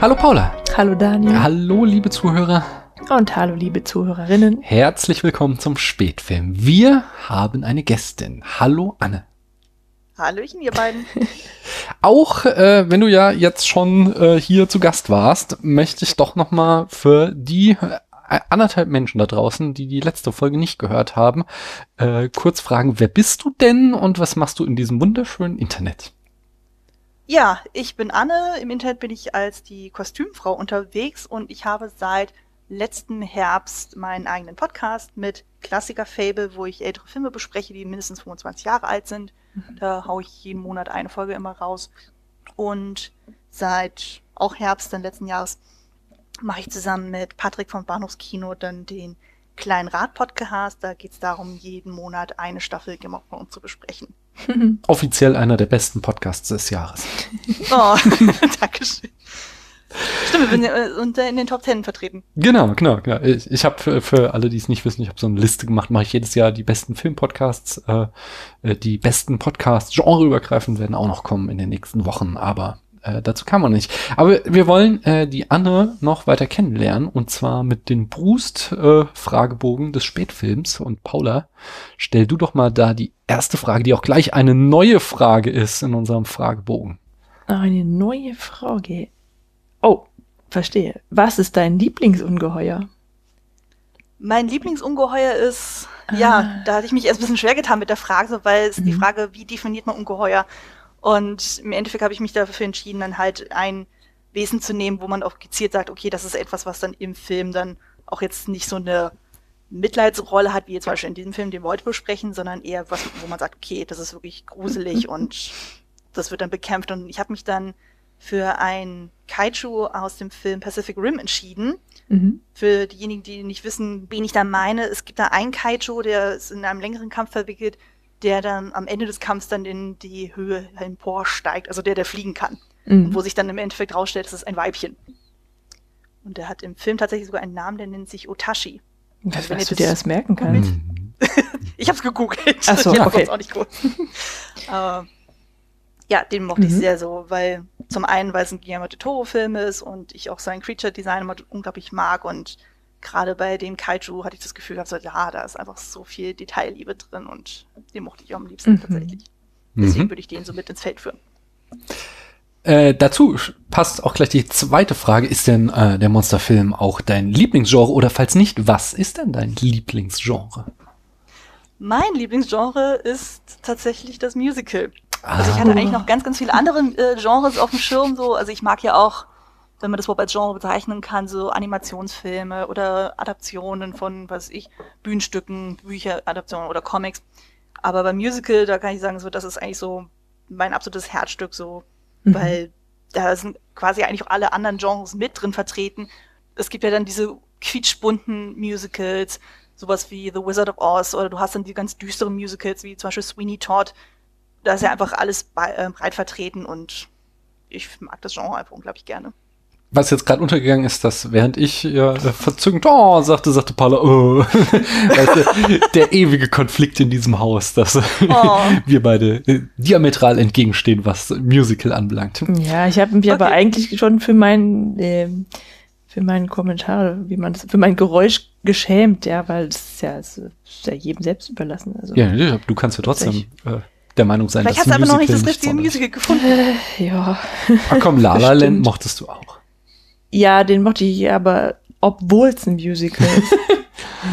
Hallo Paula. Hallo Daniel. Hallo liebe Zuhörer. Und hallo liebe Zuhörerinnen. Herzlich willkommen zum Spätfilm. Wir haben eine Gästin. Hallo Anne. Hallöchen, ihr beiden. Auch äh, wenn du ja jetzt schon äh, hier zu Gast warst, möchte ich doch noch mal für die äh, anderthalb Menschen da draußen, die die letzte Folge nicht gehört haben, äh, kurz fragen, wer bist du denn und was machst du in diesem wunderschönen Internet? Ja, ich bin Anne. Im Internet bin ich als die Kostümfrau unterwegs und ich habe seit letzten Herbst meinen eigenen Podcast mit Klassiker Fable, wo ich ältere Filme bespreche, die mindestens 25 Jahre alt sind. Da haue ich jeden Monat eine Folge immer raus. Und seit auch Herbst dann letzten Jahres mache ich zusammen mit Patrick vom Bahnhofskino dann den kleinen Rad-Podcast. Da geht es darum, jeden Monat eine Staffel Game of Thrones zu besprechen. Offiziell einer der besten Podcasts des Jahres. Oh, Dankeschön. Stimmt, wir sind ja in den Top Ten vertreten. Genau, genau, genau. Ich, ich habe für, für alle, die es nicht wissen, ich habe so eine Liste gemacht, mache ich jedes Jahr die besten Filmpodcasts. Äh, äh, die besten Podcasts, genreübergreifend, werden auch noch kommen in den nächsten Wochen, aber äh, dazu kann man nicht. Aber wir wollen äh, die Anne noch weiter kennenlernen und zwar mit den Brust-Fragebogen äh, des Spätfilms. Und Paula, stell du doch mal da die erste Frage, die auch gleich eine neue Frage ist in unserem Fragebogen. Eine neue Frage. Oh, verstehe. Was ist dein Lieblingsungeheuer? Mein Lieblingsungeheuer ist, ah. ja, da hatte ich mich erst ein bisschen schwer getan mit der Frage, weil es mhm. die Frage, wie definiert man Ungeheuer? Und im Endeffekt habe ich mich dafür entschieden, dann halt ein Wesen zu nehmen, wo man auch gezielt sagt, okay, das ist etwas, was dann im Film dann auch jetzt nicht so eine Mitleidsrolle hat, wie jetzt zum Beispiel in diesem Film, den heute besprechen, sondern eher was, wo man sagt, okay, das ist wirklich gruselig und das wird dann bekämpft. Und ich habe mich dann für ein Kaiju aus dem Film Pacific Rim entschieden. Mhm. Für diejenigen, die nicht wissen, wen ich da meine, es gibt da einen Kaiju, der ist in einem längeren Kampf verwickelt, der dann am Ende des Kampfs dann in die Höhe emporsteigt, also der, der fliegen kann. Mhm. wo sich dann im Endeffekt rausstellt, das ist ein Weibchen. Und der hat im Film tatsächlich sogar einen Namen, der nennt sich Otashi. Was, also, wenn du dir das merken kannst? ich hab's gegoogelt. Ach so, ich okay. auch nicht gut. Aber ja, den mochte mhm. ich sehr so, weil zum einen, weil es ein Guillermo del Toro-Film ist und ich auch sein Creature-Design unglaublich mag und gerade bei dem Kaiju hatte ich das Gefühl gehabt, so, ja, da ist einfach so viel Detailliebe drin und den mochte ich auch am liebsten mhm. tatsächlich. Deswegen mhm. würde ich den so mit ins Feld führen. Äh, dazu passt auch gleich die zweite Frage. Ist denn äh, der Monsterfilm auch dein Lieblingsgenre oder falls nicht, was ist denn dein Lieblingsgenre? Mein Lieblingsgenre ist tatsächlich das Musical. Also ich hatte eigentlich noch ganz, ganz viele andere äh, Genres auf dem Schirm. So, also ich mag ja auch, wenn man das überhaupt als Genre bezeichnen kann, so Animationsfilme oder Adaptionen von, was weiß ich, Bühnenstücken, Bücher, Adaptionen oder Comics. Aber beim Musical, da kann ich sagen, so, das ist eigentlich so mein absolutes Herzstück, so, mhm. weil da sind quasi eigentlich auch alle anderen Genres mit drin vertreten. Es gibt ja dann diese quietschbunten Musicals, sowas wie The Wizard of Oz, oder du hast dann die ganz düsteren Musicals, wie zum Beispiel Sweeney Todd, da ist ja einfach alles bei, äh, breit vertreten und ich mag das Genre einfach unglaublich gerne. Was jetzt gerade untergegangen ist, dass während ich ja verzückend oh sagte, sagte Paula, oh. weißt der ewige Konflikt in diesem Haus, dass oh. wir beide äh, diametral entgegenstehen, was Musical anbelangt. Ja, ich habe mich okay. aber eigentlich schon für meinen äh, für meinen Kommentar, wie man das, für mein Geräusch geschämt, ja, weil es ist ja, ist ja jedem selbst überlassen. Also, ja, du kannst ja trotzdem. Äh, der Meinung sein, Vielleicht dass hast du aber noch nicht das richtige Musical gefunden. Ja. Ach komm, La La Land mochtest du auch. Ja, den mochte ich aber, obwohl es ein Musical ist.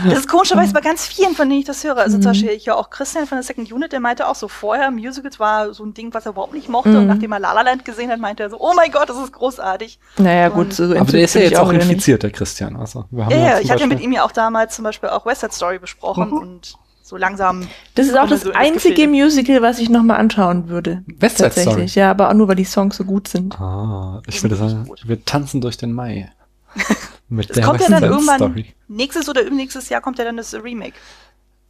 Das ist komischerweise bei ganz vielen, von denen ich das höre. Also mhm. zum Beispiel ich höre auch Christian von der Second Unit, der meinte auch so vorher, Musicals war so ein Ding, was er überhaupt nicht mochte. Mhm. Und nachdem er La La Land gesehen hat, meinte er so, oh mein Gott, das ist großartig. Naja, gut. So aber der ist ja jetzt auch infiziert, der Christian. Also, wir haben ja, ja, ich hatte ja mit ihm ja auch damals zum Beispiel auch West Side Story besprochen mhm. und so langsam. Das ist auch das so einzige Musical, was ich nochmal anschauen würde. West Side Story. Ja, aber auch nur, weil die Songs so gut sind. Ah, ich würde sagen, wir tanzen durch den Mai. Mit es kommt ja dann irgendwann, Story. nächstes oder übernächstes Jahr kommt ja dann das Remake.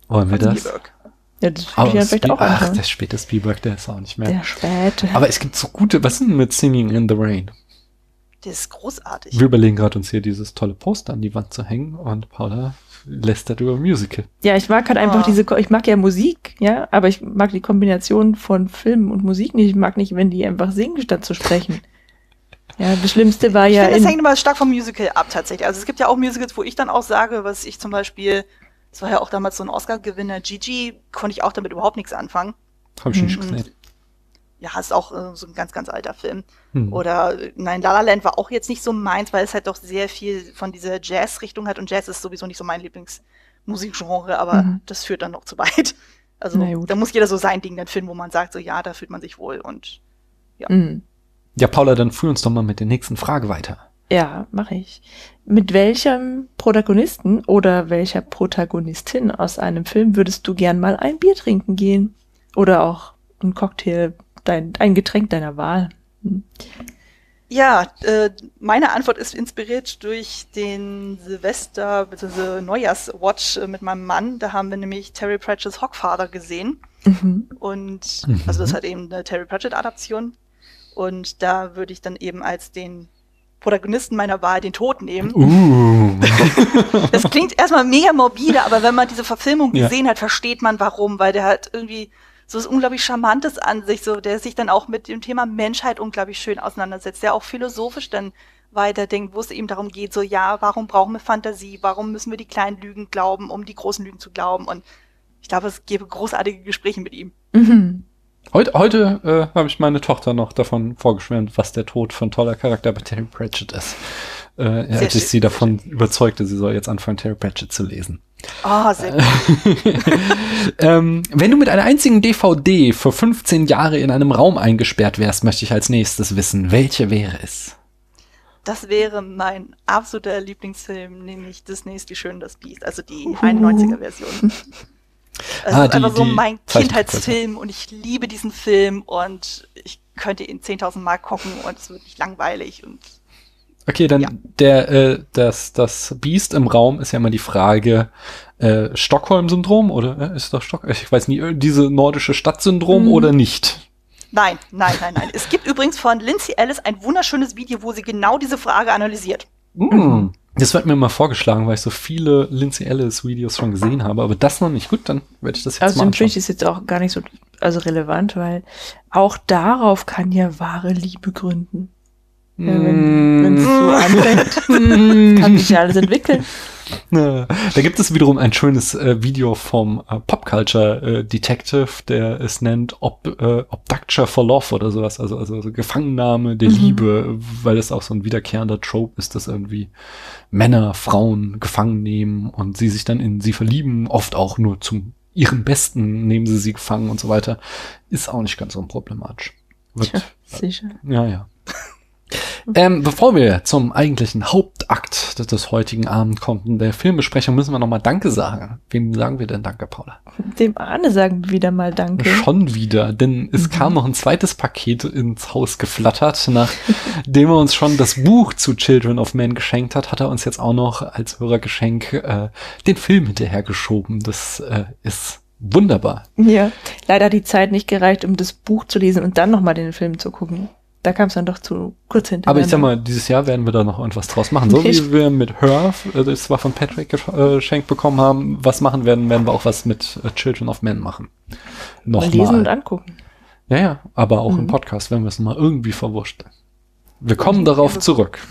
Wollen wir das? Spielberg. Ja, das oh, ja vielleicht auch Ach, der späte Spielberg, der ist auch nicht mehr. Der späte. Aber es gibt so gute, was ist denn mit Singing in the Rain? Das ist großartig. Wir überlegen gerade uns hier dieses tolle Poster an die Wand zu hängen und Paula lästert über Musical. Ja, ich mag halt einfach oh. diese, ich mag ja Musik, ja, aber ich mag die Kombination von Film und Musik nicht. Ich mag nicht, wenn die einfach singen, statt zu sprechen. Ja, das Schlimmste war Ich ja finde, das hängt immer stark vom Musical ab tatsächlich. Also es gibt ja auch Musicals, wo ich dann auch sage, was ich zum Beispiel, das war ja auch damals so ein Oscar-Gewinner, Gigi, konnte ich auch damit überhaupt nichts anfangen. Habe ich nicht Mhm. gesehen. Ja, ist auch äh, so ein ganz, ganz alter Film. Hm. Oder nein, La La Land war auch jetzt nicht so meins, weil es halt doch sehr viel von dieser Jazz-Richtung hat und Jazz ist sowieso nicht so mein Lieblingsmusikgenre, aber Mhm. das führt dann noch zu weit. Also da muss jeder so sein Ding dann finden, wo man sagt, so ja, da fühlt man sich wohl und Mhm. Ja, Paula, dann führ uns doch mal mit der nächsten Frage weiter. Ja, mache ich. Mit welchem Protagonisten oder welcher Protagonistin aus einem Film würdest du gern mal ein Bier trinken gehen? Oder auch ein Cocktail, dein, ein Getränk deiner Wahl? Hm. Ja, äh, meine Antwort ist inspiriert durch den Silvester- bzw. Neujahrswatch äh, mit meinem Mann. Da haben wir nämlich Terry Pratchett's Hockfather gesehen. Mhm. Und Mhm. also das hat eben eine Terry Pratchett-Adaption. Und da würde ich dann eben als den Protagonisten meiner Wahl den Tod nehmen. Uh. Das klingt erstmal mega morbide, aber wenn man diese Verfilmung Ja. gesehen hat, versteht man warum, weil der hat irgendwie so was unglaublich Charmantes an sich, so der sich dann auch mit dem Thema Menschheit unglaublich schön auseinandersetzt, der auch philosophisch dann weiterdenkt, wo es eben darum geht, so ja, warum brauchen wir Fantasie, warum müssen wir die kleinen Lügen glauben, um die großen Lügen zu glauben und ich glaube, es gäbe großartige Gespräche mit ihm. Mhm. Heute, heute äh, habe ich meine Tochter noch davon vorgeschwärmt, was der Tod von toller Charakter bei Terry Pratchett ist. Äh, als ich schön, sie davon überzeugte, sie soll jetzt anfangen, Terry Pratchett zu lesen. Ah, sehr gut. ähm, wenn du mit einer einzigen DVD für 15 Jahre in einem Raum eingesperrt wärst, möchte ich als nächstes wissen, welche wäre es? Das wäre mein absoluter Lieblingsfilm, nämlich Disneys Die Schön das Biest, also die Uhu. 91er-Version. Es Ah, ist die- einfach so mein. Kindheitsfilm und ich liebe diesen Film und ich könnte ihn 10.000 Mal gucken und es wird nicht langweilig und Okay, dann Ja. der äh, das das Biest im Raum ist ja immer die Frage äh, Stockholm-Syndrom oder äh, ist das Stock? Ich weiß nie, äh, diese nordische Stadt-Syndrom Mhm. oder nicht? nein, nein, nein, nein. Es gibt übrigens von Lindsay Ellis ein wunderschönes Video, wo sie genau diese Frage analysiert. Mm. Das wird mir mal vorgeschlagen, weil ich so viele Lindsay Ellis Videos schon gesehen habe, aber das noch nicht. Gut, dann werde ich das jetzt Also mal anschauen. mich ist jetzt auch gar nicht so also relevant, weil auch darauf kann ja wahre Liebe gründen. Ja, wenn wenn es so Mm. anfängt, kann sich ja alles entwickeln. Da gibt es wiederum ein schönes äh, Video vom äh, Popculture äh, Detective, der es nennt Ob, äh, Obducture for Love oder sowas, also, also so Gefangennahme der Mhm. Liebe, weil es auch so ein wiederkehrender Trope ist, dass irgendwie Männer Frauen gefangen nehmen und sie sich dann in sie verlieben, oft auch nur zum ihrem Besten nehmen sie sie gefangen und so weiter, ist auch nicht ganz unproblematisch. Wird, Tja, sicher. ja, ja. Ähm, bevor wir zum eigentlichen Hauptakt des, des heutigen Abends kommen, der Filmbesprechung, müssen wir nochmal Danke sagen. Wem sagen wir denn Danke, Paula? Dem Arne sagen wir wieder mal Danke. Schon wieder, denn es Mhm. kam noch ein zweites Paket ins Haus geflattert. Nachdem er uns schon das Buch zu Children of Men geschenkt hat, hat er uns jetzt auch noch als Hörergeschenk äh, den Film hinterhergeschoben. Das äh, ist wunderbar. Ja, leider hat die Zeit nicht gereicht, um das Buch zu lesen und dann nochmal den Film zu gucken. Da kam es dann doch zu kurz hinterher. Aber ich sag mal, dieses Jahr werden wir da noch irgendwas draus machen. So wie wir mit Her, äh, das wir von Patrick äh, geschenkt bekommen haben, was machen werden, werden wir auch was mit äh, Children of Men machen. mal lesen und Nochmal. angucken. Ja, ja, aber auch im Mhm. Podcast, wenn wir es mal irgendwie verwurschteln. Wir kommen darauf zurück.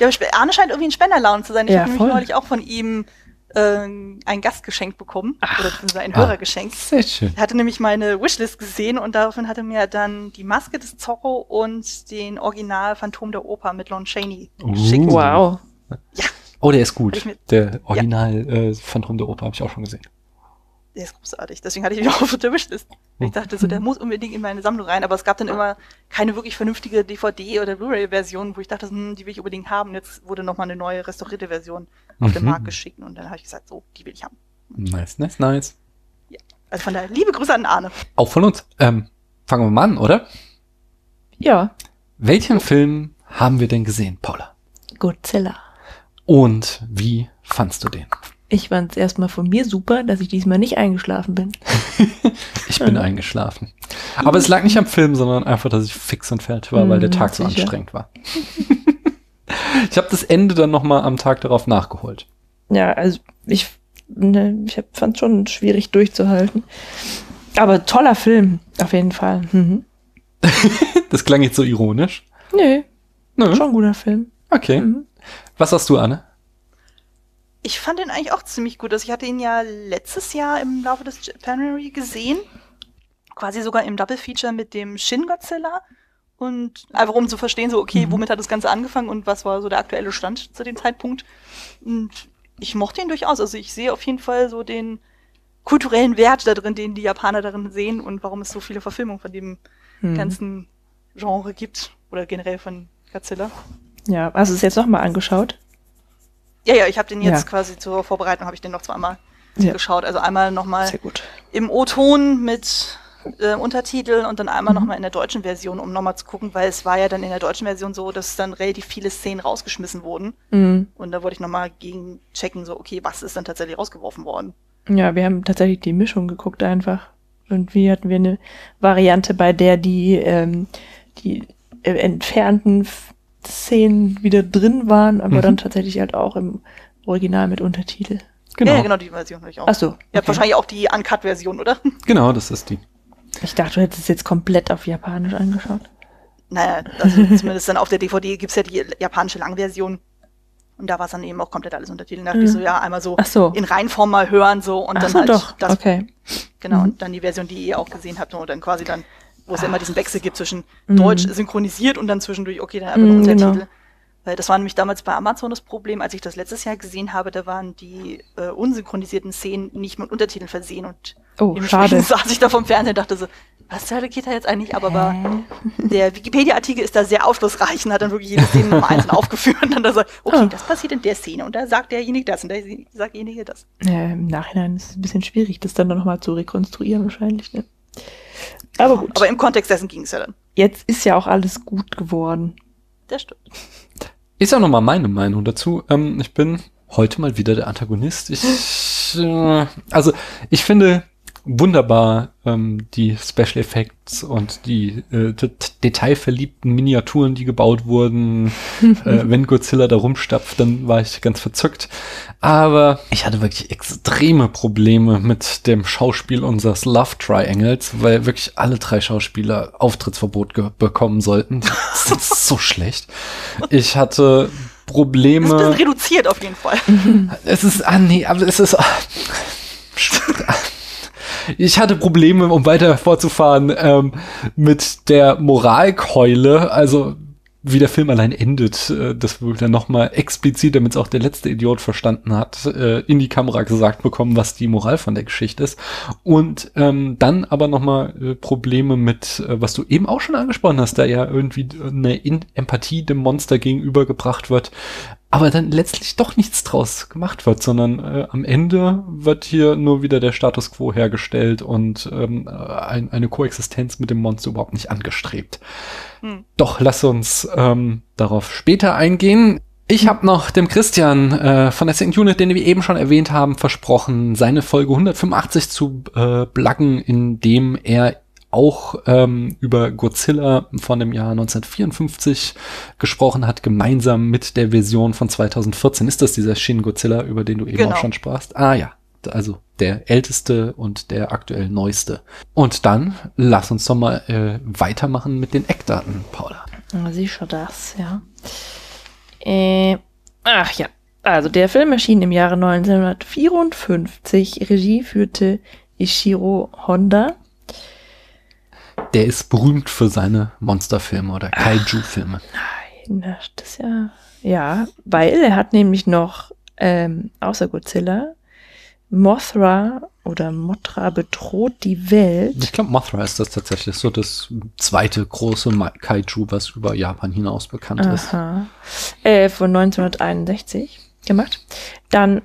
Ja, aber Arne scheint irgendwie in Spenderlaune zu sein. Ich Ja, habe nämlich neulich auch von ihm äh, ein Gastgeschenk bekommen. oder beziehungsweise ein Ah. Hörergeschenk. Sehr schön. Er hatte nämlich meine Wishlist gesehen und daraufhin hatte mir dann die Maske des Zorro und den Original Phantom der Oper mit Lon Chaney Uh. geschickt. Wow. Oh, der ist gut. Der Original äh, Phantom der Oper habe ich auch schon gesehen. Der ist großartig. Deswegen hatte ich ihn auch auf der Wishlist. Ich Hm. dachte so, der muss unbedingt in meine Sammlung rein, aber es gab dann immer keine wirklich vernünftige DVD- oder Blu-ray-Version, wo ich dachte, hm, die will ich unbedingt haben. Jetzt wurde nochmal eine neue restaurierte Version auf den Mhm. Markt geschickt und dann habe ich gesagt, so, die will ich haben. Nice, nice, nice. Also von daher, liebe Grüße an Arne. Auch von uns. Ähm, fangen wir mal an, oder? Ja, Welchen Film haben wir denn gesehen, Paula? Godzilla. Und wie fandst du den? Ich fand es erstmal von mir super, dass ich diesmal nicht eingeschlafen bin. Ich bin eingeschlafen. Aber es lag nicht am Film, sondern einfach, dass ich fix und fertig war, weil der Mhm, Tag so sicher. anstrengend war. ich habe das Ende dann noch mal am Tag darauf nachgeholt. Ja, also ich, ne, ich fand schon schwierig durchzuhalten. Aber toller Film, auf jeden Fall. Mhm. Das klang jetzt so ironisch. Nee, Nö. schon ein guter Film. Okay. Mhm. Was hast du, Anne? Ich fand den eigentlich auch ziemlich gut. Also ich hatte ihn ja letztes Jahr im Laufe des January gesehen. Quasi sogar im Double Feature mit dem Shin Godzilla. Und einfach um zu verstehen, so, okay, Mhm. womit hat das Ganze angefangen und was war so der aktuelle Stand zu dem Zeitpunkt. Und ich mochte ihn durchaus. Also ich sehe auf jeden Fall so den kulturellen Wert da drin, den die Japaner darin sehen und warum es so viele Verfilmungen von dem Mhm. ganzen Genre gibt. Oder generell von Godzilla. Ja, hast du es jetzt nochmal angeschaut? Ja, ja, ich habe den jetzt Ja. quasi zur Vorbereitung, habe ich den noch zweimal Ja. geschaut. Also einmal nochmal im O-Ton mit äh, Untertiteln und dann einmal Mhm. nochmal in der deutschen Version, um nochmal zu gucken, weil es war ja dann in der deutschen Version so, dass dann relativ viele Szenen rausgeschmissen wurden. Mhm. Und da wollte ich nochmal gegen checken, so, okay, was ist dann tatsächlich rausgeworfen worden? Ja, wir haben tatsächlich die Mischung geguckt einfach. Irgendwie hatten wir eine Variante, bei der die, ähm, die äh, entfernten Szenen wieder drin waren, aber Mhm. dann tatsächlich halt auch im Original mit Untertitel. Genau. Ja, ja, genau, die Version habe ich auch. Ach so. Ihr habt okay. wahrscheinlich auch die Uncut-Version, oder? Genau, das ist die. Ich dachte, du hättest es jetzt komplett auf Japanisch angeschaut. Naja, also zumindest dann auf der DVD gibt's ja die japanische Langversion. Und da war es dann eben auch komplett alles untertitelt. Da dachte Mhm. ich so, ja, einmal so so. in Reinform mal hören so und Ach dann so, halt doch. das okay. Genau, Mhm. und dann die Version, die ihr auch gesehen habt, und dann quasi dann, wo es ja immer diesen Wechsel gibt zwischen Mhm. Deutsch synchronisiert und dann zwischendurch, okay, dann einfach Mhm, Untertitel. genau. Weil das war nämlich damals bei Amazon das Problem, als ich das letztes Jahr gesehen habe, da waren die äh, unsynchronisierten Szenen nicht mit Untertiteln versehen und Oh, schade. saß ich da vom Fernseher und dachte so, was zur Hölle geht da jetzt eigentlich? Aber war, der Wikipedia-Artikel ist da sehr aufschlussreich und hat dann wirklich jede Szene nochmal einzeln aufgeführt und dann da so, okay, Ah. das passiert in der Szene und da sagt derjenige das und der sagt derjenige das. Ja, Im Nachhinein ist es ein bisschen schwierig, das dann nochmal zu rekonstruieren wahrscheinlich. Ne? Aber gut, Aber im Kontext dessen ging es ja dann. jetzt ist ja auch alles gut geworden. Das stimmt. Ist auch nochmal meine Meinung dazu. Ähm, ich bin heute mal wieder der Antagonist. Ich, äh, also, ich finde wunderbar ähm, die Special Effects und die äh, det- detailverliebten Miniaturen, die gebaut wurden. äh, wenn Godzilla da rumstapft, dann war ich ganz verzückt. Aber ich hatte wirklich extreme Probleme mit dem Schauspiel unseres Love Triangles, weil wirklich alle drei Schauspieler Auftrittsverbot bekommen sollten. Die sind so schlecht. Ich hatte Das ist ein Probleme. bisschen reduziert auf jeden Fall. Es ist, ah nee, aber es ist. Ich hatte Probleme, um weiter fortzufahren, ähm, mit der Moralkeule, also wie der Film allein endet, äh, das wird dann nochmal explizit, damit es auch der letzte Idiot verstanden hat, äh, in die Kamera gesagt bekommen, was die Moral von der Geschichte ist. Und ähm, dann aber nochmal äh, Probleme mit, äh, was du eben auch schon angesprochen hast, da ja irgendwie eine In Empathie dem Monster gegenübergebracht wird, aber dann letztlich doch nichts draus gemacht wird, sondern äh, am Ende wird hier nur wieder der Status quo hergestellt und ähm, ein, eine Koexistenz mit dem Monster überhaupt nicht angestrebt. Hm. Doch lass uns ähm, darauf später eingehen. Ich habe noch dem Christian äh, von der Second Unit, den wir eben schon erwähnt haben, versprochen, seine Folge 185 zu äh, blaggen, indem er auch ähm, über Godzilla von dem Jahr 1954 gesprochen hat, gemeinsam mit der Version von 2014. Ist das dieser Shin Godzilla, über den du eben Genau. auch schon sprachst? Ah ja, also der älteste und der aktuell neueste. Und dann lass uns doch mal äh, weitermachen mit den Eckdaten, Paula. Sicher das, ja. Äh, ach ja. Also der Film erschien im Jahre 1954. Regie führte Ishiro Honda. Der ist berühmt für seine Monsterfilme oder Kaiju-Filme. Nein, das ist ja. Ja, weil er hat nämlich noch ähm, außer Godzilla Mothra oder Mothra bedroht die Welt. Ich glaube, Mothra ist das tatsächlich so das zweite große Kaiju, was über Japan hinaus bekannt ist. Aha. Äh, von 1961 gemacht. Dann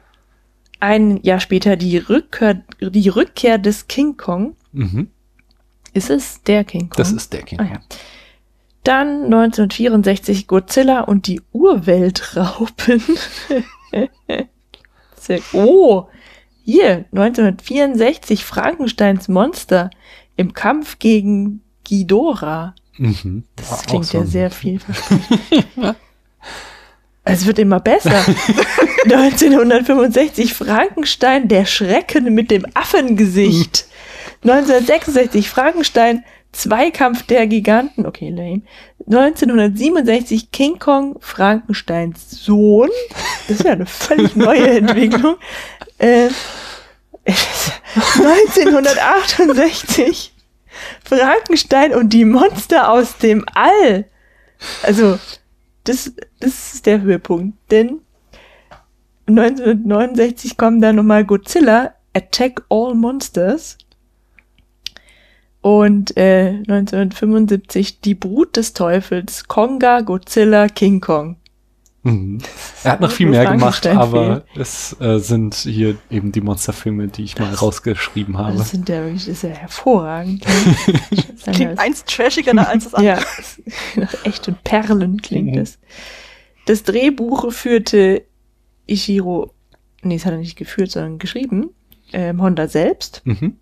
ein Jahr später die Rückkehr, die Rückkehr des King Kong. Mhm. Ist es der King Kong? Das ist der King. Ah, ja. Dann 1964 Godzilla und die Urweltraupen. Oh, hier 1964 Frankensteins Monster im Kampf gegen Ghidorah. Mhm. Das klingt so ja sehr vielversprechend. es wird immer besser. 1965 Frankenstein, der Schrecken mit dem Affengesicht. 1966 Frankenstein, Zweikampf der Giganten, okay, lame. 1967 King Kong, Frankensteins Sohn. Das ist ja eine völlig neue Entwicklung. Äh, 1968 Frankenstein und die Monster aus dem All. Also, das, das ist der Höhepunkt. Denn 1969 kommen dann nochmal Godzilla, Attack All Monsters. Und äh, 1975 Die Brut des Teufels, Konga, Godzilla, King Kong. Mhm. Er hat noch viel mehr gemacht, aber es äh, sind hier eben die Monsterfilme, die ich mal rausgeschrieben habe. Das sind ja wirklich, das ist ja hervorragend. klingt eins trashiger als das andere. ja, echt und Perlen klingt mhm. es. Das Drehbuch führte Ishiro, nee, das hat er nicht geführt, sondern geschrieben, ähm, Honda selbst. Mhm.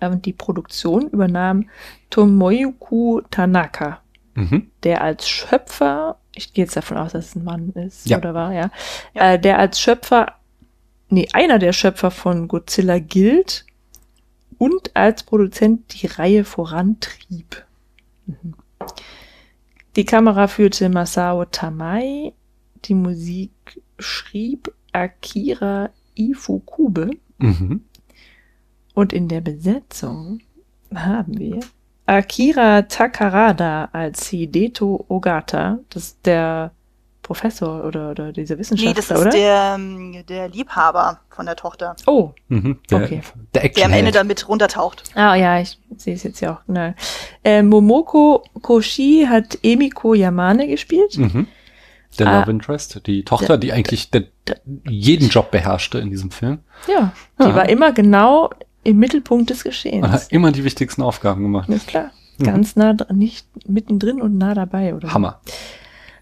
Und die Produktion übernahm Tomoyuku Tanaka, mhm. der als Schöpfer, ich gehe jetzt davon aus, dass es ein Mann ist ja. oder war, ja, ja. Äh, der als Schöpfer, nee, einer der Schöpfer von Godzilla gilt und als Produzent die Reihe vorantrieb. Mhm. Die Kamera führte Masao Tamai, die Musik schrieb Akira Ifukube. Mhm. Und in der Besetzung haben wir Akira Takarada als Hideto Ogata. Das ist der Professor oder, oder dieser Wissenschaftler, Nee, das ist oder? Der, ähm, der Liebhaber von der Tochter. Oh, mhm, der, okay. Der, der am Ende damit runtertaucht. Ah ja, ich sehe es jetzt ja auch. Ne. Äh, Momoko Koshi hat Emiko Yamane gespielt. Mhm. Der ah, Love Interest, die Tochter, der, die eigentlich der, jeden Job beherrschte in diesem Film. Ja, die ja. war immer genau im Mittelpunkt des Geschehens. Und hat immer die wichtigsten Aufgaben gemacht. Ist klar. Mhm. Ganz nah, nicht mittendrin und nah dabei, oder? Hammer.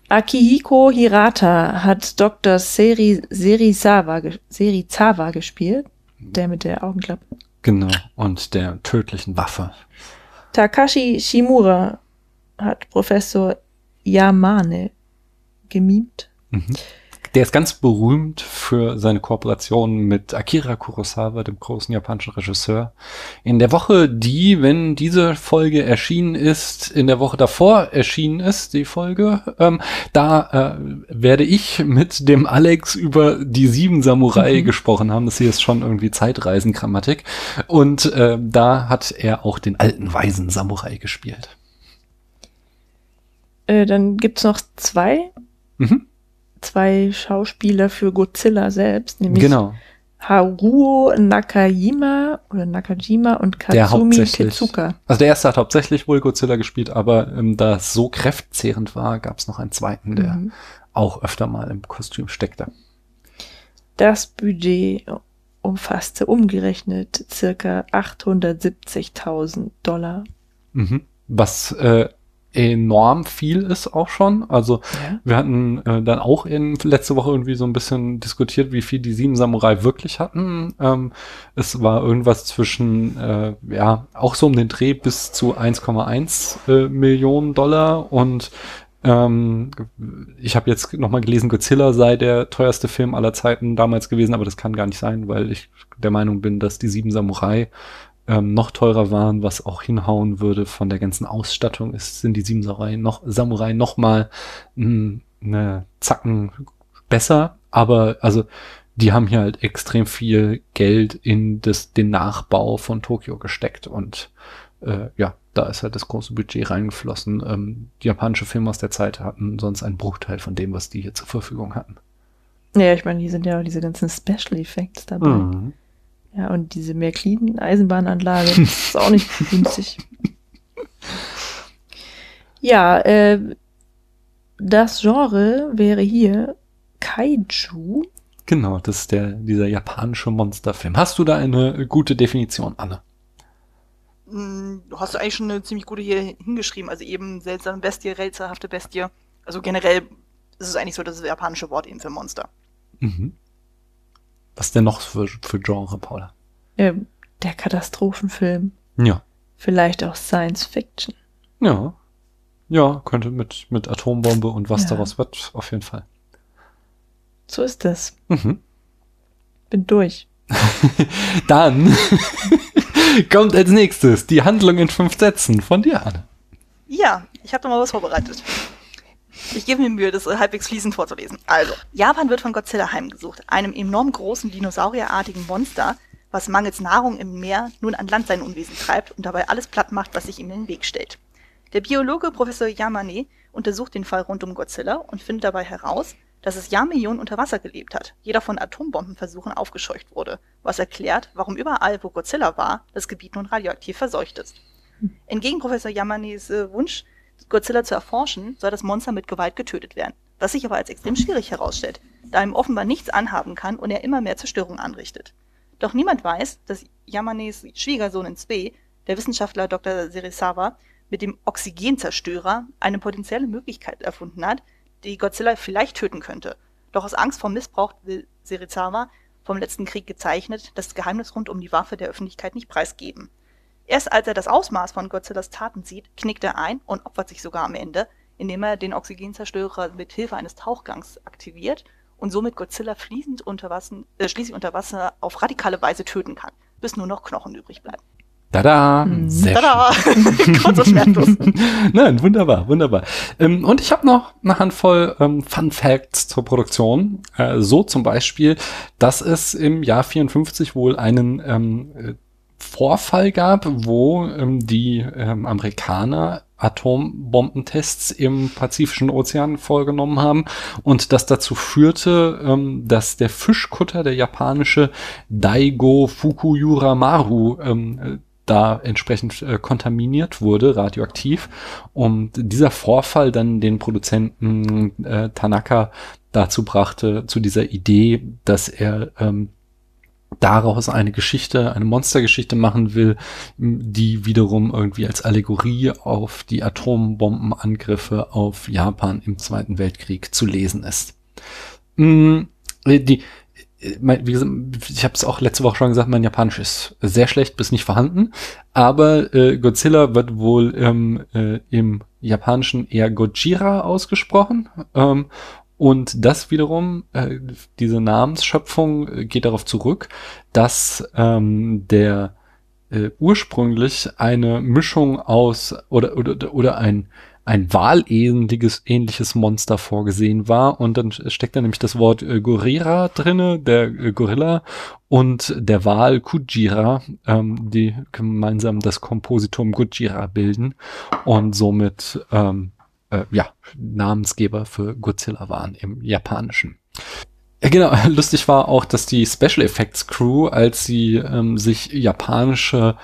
Akihiko Hirata hat Dr. Seri, Serizawa, Serizawa gespielt, der mit der Augenklappe. Genau, und der tödlichen Waffe. Takashi Shimura hat Professor Yamane gemimt. Mhm. Der ist ganz berühmt für seine Kooperation mit Akira Kurosawa, dem großen japanischen Regisseur. In der Woche, die, wenn diese Folge erschienen ist, in der Woche davor erschienen ist, die Folge, ähm, da äh, werde ich mit dem Alex über die sieben Samurai mhm. gesprochen haben. Das hier ist schon irgendwie Zeitreisengrammatik. Und äh, da hat er auch den alten weisen Samurai gespielt. Äh, dann gibt's noch zwei Mhm. Zwei Schauspieler für Godzilla selbst, nämlich genau. Haruo Nakajima oder Nakajima und Katsumi Tezuka. Also der erste hat hauptsächlich wohl Godzilla gespielt, aber ähm, da es so kräftzehrend war, gab es noch einen zweiten, der mhm. auch öfter mal im Kostüm steckte. Das Budget umfasste umgerechnet circa 870.000 Dollar. Mhm. Was äh, enorm viel ist auch schon. Also ja. wir hatten äh, dann auch in letzte Woche irgendwie so ein bisschen diskutiert, wie viel die sieben Samurai wirklich hatten. Ähm, es war irgendwas zwischen, äh, ja, auch so um den Dreh bis zu 1,1 äh, Millionen Dollar und ähm, ich habe jetzt nochmal gelesen, Godzilla sei der teuerste Film aller Zeiten damals gewesen, aber das kann gar nicht sein, weil ich der Meinung bin, dass die Sieben Samurai ähm, noch teurer waren, was auch hinhauen würde von der ganzen Ausstattung, ist, sind die sieben Samurai noch, Samurai noch mal eine Zacken besser, aber also die haben hier halt extrem viel Geld in das, den Nachbau von Tokio gesteckt und äh, ja, da ist halt das große Budget reingeflossen. Ähm, die japanische Filme aus der Zeit hatten sonst einen Bruchteil von dem, was die hier zur Verfügung hatten. Ja, ich meine, hier sind ja auch diese ganzen Special Effects dabei. Mhm. Ja, und diese Märklin-Eisenbahnanlage ist auch nicht günstig. Ja, äh, das Genre wäre hier Kaiju. Genau, das ist der, dieser japanische Monsterfilm. Hast du da eine gute Definition, Anne? Hm, du hast eigentlich schon eine ziemlich gute hier hingeschrieben. Also eben seltsame Bestie, rätselhafte Bestie. Also generell ist es eigentlich so das japanische Wort eben für Monster. Mhm. Was denn noch für, für Genre, Paula? Ja, der Katastrophenfilm. Ja. Vielleicht auch Science Fiction. Ja. Ja, könnte mit, mit Atombombe und was ja. daraus wird, auf jeden Fall. So ist das. Mhm. Bin durch. Dann kommt als nächstes die Handlung in fünf Sätzen von dir, Anne. Ja, ich habe da mal was vorbereitet. Ich gebe mir Mühe, das halbwegs fließend vorzulesen. Also, Japan wird von Godzilla heimgesucht, einem enorm großen dinosaurierartigen Monster, was mangels Nahrung im Meer nun an Land sein Unwesen treibt und dabei alles platt macht, was sich ihm in den Weg stellt. Der Biologe Professor Yamane untersucht den Fall rund um Godzilla und findet dabei heraus, dass es Jahrmillionen unter Wasser gelebt hat, jeder von Atombombenversuchen aufgescheucht wurde, was erklärt, warum überall, wo Godzilla war, das Gebiet nun radioaktiv verseucht ist. Entgegen Professor Yamanes äh, Wunsch, Godzilla zu erforschen, soll das Monster mit Gewalt getötet werden, was sich aber als extrem schwierig herausstellt, da ihm offenbar nichts anhaben kann und er immer mehr Zerstörung anrichtet. Doch niemand weiß, dass Yamanes Schwiegersohn in Zwei, der Wissenschaftler Dr. Serizawa, mit dem Oxygenzerstörer eine potenzielle Möglichkeit erfunden hat, die Godzilla vielleicht töten könnte. Doch aus Angst vor Missbrauch will Serizawa, vom letzten Krieg gezeichnet, das Geheimnis rund um die Waffe der Öffentlichkeit nicht preisgeben. Erst als er das Ausmaß von Godzillas Taten sieht, knickt er ein und opfert sich sogar am Ende, indem er den Oxygenzerstörer mit Hilfe eines Tauchgangs aktiviert und somit Godzilla fließend unter Wasser, äh, schließlich unter Wasser auf radikale Weise töten kann, bis nur noch Knochen übrig bleiben. Tada! Mhm. Sehr Tada! Kurz und schmerzlos. Nein, wunderbar, wunderbar. Ähm, und ich habe noch eine Handvoll ähm, Fun Facts zur Produktion. Äh, so zum Beispiel, dass es im Jahr 54 wohl einen ähm, äh, Vorfall gab, wo ähm, die ähm, Amerikaner Atombombentests im Pazifischen Ozean vorgenommen haben und das dazu führte, ähm, dass der Fischkutter, der japanische Daigo Fukuyura Maru, ähm, da entsprechend äh, kontaminiert wurde, radioaktiv. Und dieser Vorfall dann den Produzenten äh, Tanaka dazu brachte, zu dieser Idee, dass er ähm, daraus eine Geschichte, eine Monstergeschichte machen will, die wiederum irgendwie als Allegorie auf die Atombombenangriffe auf Japan im Zweiten Weltkrieg zu lesen ist. Mm, die, wie gesagt, ich habe es auch letzte Woche schon gesagt, mein Japanisch ist sehr schlecht bis nicht vorhanden, aber äh, Godzilla wird wohl ähm, äh, im Japanischen eher Gojira ausgesprochen ähm, und das wiederum, äh, diese Namensschöpfung äh, geht darauf zurück, dass ähm, der äh, ursprünglich eine Mischung aus oder oder oder ein ein wahlähnliches ähnliches Monster vorgesehen war. Und dann steckt da nämlich das Wort äh, Gorira drinne, der äh, Gorilla und der Wal Kujira, ähm, die gemeinsam das Kompositum Gujira bilden und somit ähm, äh, ja, Namensgeber für Godzilla waren im Japanischen. Ja, genau. Lustig war auch, dass die Special Effects Crew, als sie ähm, sich japanische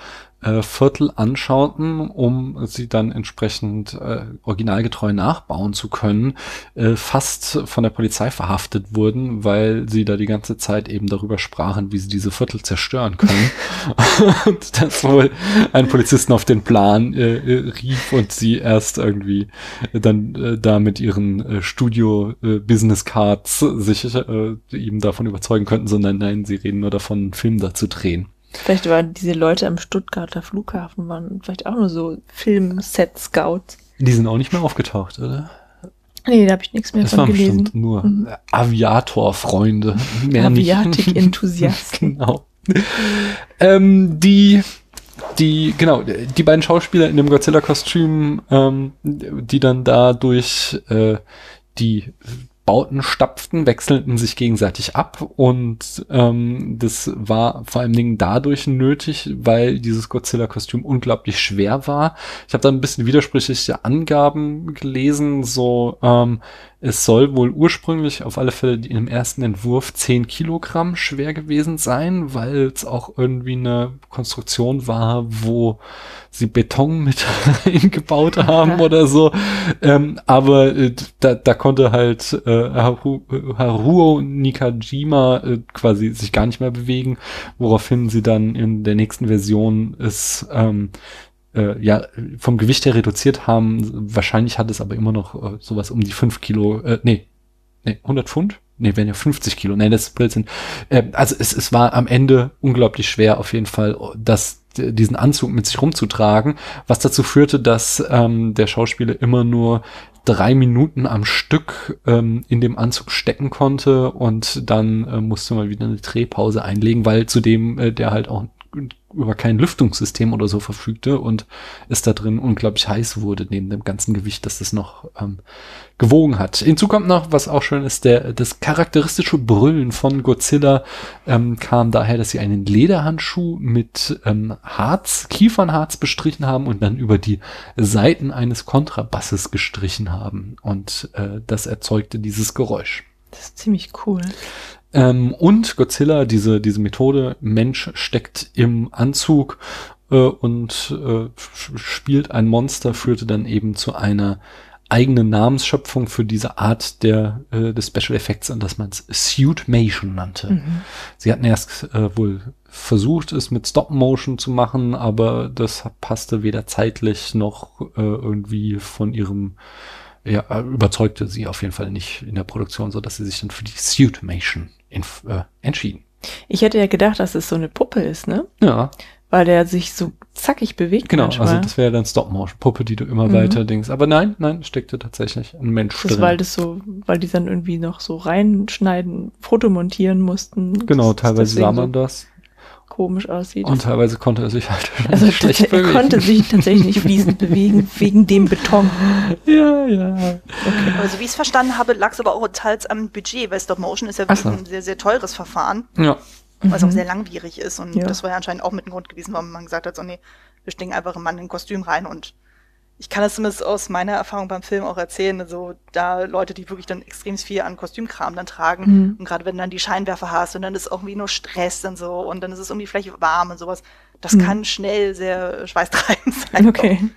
äh, Viertel anschauten, um sie dann entsprechend äh, originalgetreu nachbauen zu können, äh, fast von der Polizei verhaftet wurden, weil sie da die ganze Zeit eben darüber sprachen, wie sie diese Viertel zerstören können. und das wohl ein Polizisten auf den Plan äh, äh, rief und sie erst irgendwie dann äh, da mit ihren äh, Studio-Business-Cards äh, sich äh, eben davon überzeugen könnten, sondern nein, sie reden nur davon, einen Film da zu drehen. Vielleicht waren diese Leute am Stuttgarter Flughafen waren vielleicht auch nur so Film-Set-Scouts. Die sind auch nicht mehr aufgetaucht, oder? Nee, da habe ich nichts mehr das von gelesen. nur mhm. Aviator-Freunde. Aviatik-Enthusiasten. genau. ähm, die die, genau, die beiden Schauspieler in dem Godzilla-Kostüm, ähm, die dann da durch äh, die Bauten stapften, wechselten sich gegenseitig ab und ähm, das war vor allen Dingen dadurch nötig, weil dieses Godzilla-Kostüm unglaublich schwer war. Ich habe da ein bisschen widersprüchliche Angaben gelesen, so ähm, es soll wohl ursprünglich auf alle Fälle im ersten Entwurf 10 Kilogramm schwer gewesen sein, weil es auch irgendwie eine Konstruktion war, wo sie Beton mit eingebaut haben oder so. Ähm, aber äh, da, da konnte halt äh, Haru, Haruo Nikajima äh, quasi sich gar nicht mehr bewegen, woraufhin sie dann in der nächsten Version es ähm, äh, ja vom Gewicht her reduziert haben. Wahrscheinlich hat es aber immer noch äh, sowas um die fünf Kilo, äh, nee, nee, 100 Pfund? Nee, wären ja 50 Kilo. Nee, das ist Blödsinn. Äh, also es, es war am Ende unglaublich schwer auf jeden Fall, das diesen Anzug mit sich rumzutragen, was dazu führte, dass ähm, der Schauspieler immer nur drei Minuten am Stück ähm, in dem Anzug stecken konnte und dann äh, musste man wieder eine Drehpause einlegen, weil zudem äh, der halt auch über kein Lüftungssystem oder so verfügte und es da drin unglaublich heiß wurde neben dem ganzen Gewicht, dass es noch ähm, gewogen hat. Hinzu kommt noch, was auch schön ist, der das charakteristische Brüllen von Godzilla ähm, kam daher, dass sie einen Lederhandschuh mit ähm, Harz, Kiefernharz bestrichen haben und dann über die Seiten eines Kontrabasses gestrichen haben und äh, das erzeugte dieses Geräusch. Das ist ziemlich cool. Ähm, und Godzilla, diese, diese Methode, Mensch steckt im Anzug äh, und äh, spielt ein Monster, führte dann eben zu einer eigenen Namensschöpfung für diese Art der, äh, des Special Effects, an das man es Suitmation nannte. Mhm. Sie hatten erst äh, wohl versucht, es mit Stop Motion zu machen, aber das passte weder zeitlich noch äh, irgendwie von ihrem ja, überzeugte sie auf jeden Fall nicht in der Produktion, so dass sie sich dann für die Suitmation äh, entschieden. Ich hätte ja gedacht, dass es so eine Puppe ist, ne? Ja. Weil der sich so zackig bewegt. Genau, manchmal. also das wäre dann Stop-Motion-Puppe, die du immer mhm. weiter denkst. Aber nein, nein, steckte tatsächlich ein Mensch das drin. Weil das so, weil die dann irgendwie noch so reinschneiden, Fotomontieren mussten. Genau, teilweise sah man so das komisch aussieht. Und teilweise konnte er sich halt also schlecht er bewegen. konnte sich tatsächlich nicht fließend bewegen wegen dem Beton. Ja, ja. Okay. Also wie ich es verstanden habe, lag es aber auch teils am Budget, weil Stop Motion ist ja so. ein sehr, sehr teures Verfahren. Ja. Was mhm. auch sehr langwierig ist. Und ja. das war ja anscheinend auch mit dem Grund gewesen, warum man gesagt hat, so nee, wir stecken einfach einen Mann in ein Kostüm rein und ich kann es zumindest aus meiner Erfahrung beim Film auch erzählen, also da Leute, die wirklich dann extrem viel an Kostümkram dann tragen mhm. und gerade wenn dann die Scheinwerfer hast und dann ist irgendwie nur Stress und so und dann ist es irgendwie vielleicht warm und sowas, das mhm. kann schnell sehr schweißtreibend sein. Okay.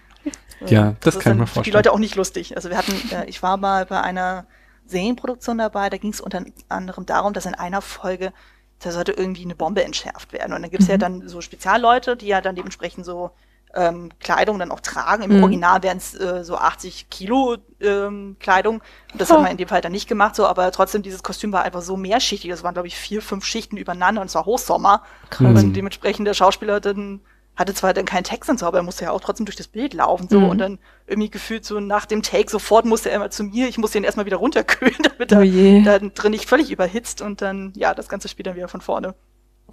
Ja, das, das kann ich mir vorstellen. Die Leute auch nicht lustig. Also wir hatten, äh, ich war mal bei einer Serienproduktion dabei, da ging es unter anderem darum, dass in einer Folge da sollte irgendwie eine Bombe entschärft werden. Und dann gibt's mhm. ja dann so Spezialleute, die ja dann dementsprechend so ähm, Kleidung dann auch tragen. Im mhm. Original wären es äh, so 80 Kilo ähm, Kleidung. Und das oh. hat man in dem Fall dann nicht gemacht, so, aber trotzdem, dieses Kostüm war einfach so mehrschichtig. Das waren, glaube ich, vier, fünf Schichten übereinander und es war Hochsommer. Krass. Und dementsprechend der Schauspieler dann hatte zwar dann keinen Text und so, aber er musste ja auch trotzdem durch das Bild laufen, so, mhm. und dann irgendwie gefühlt so nach dem Take sofort musste er immer zu mir, ich musste ihn erstmal wieder runterkühlen, damit er oh da drin nicht völlig überhitzt und dann, ja, das ganze Spiel dann wieder von vorne.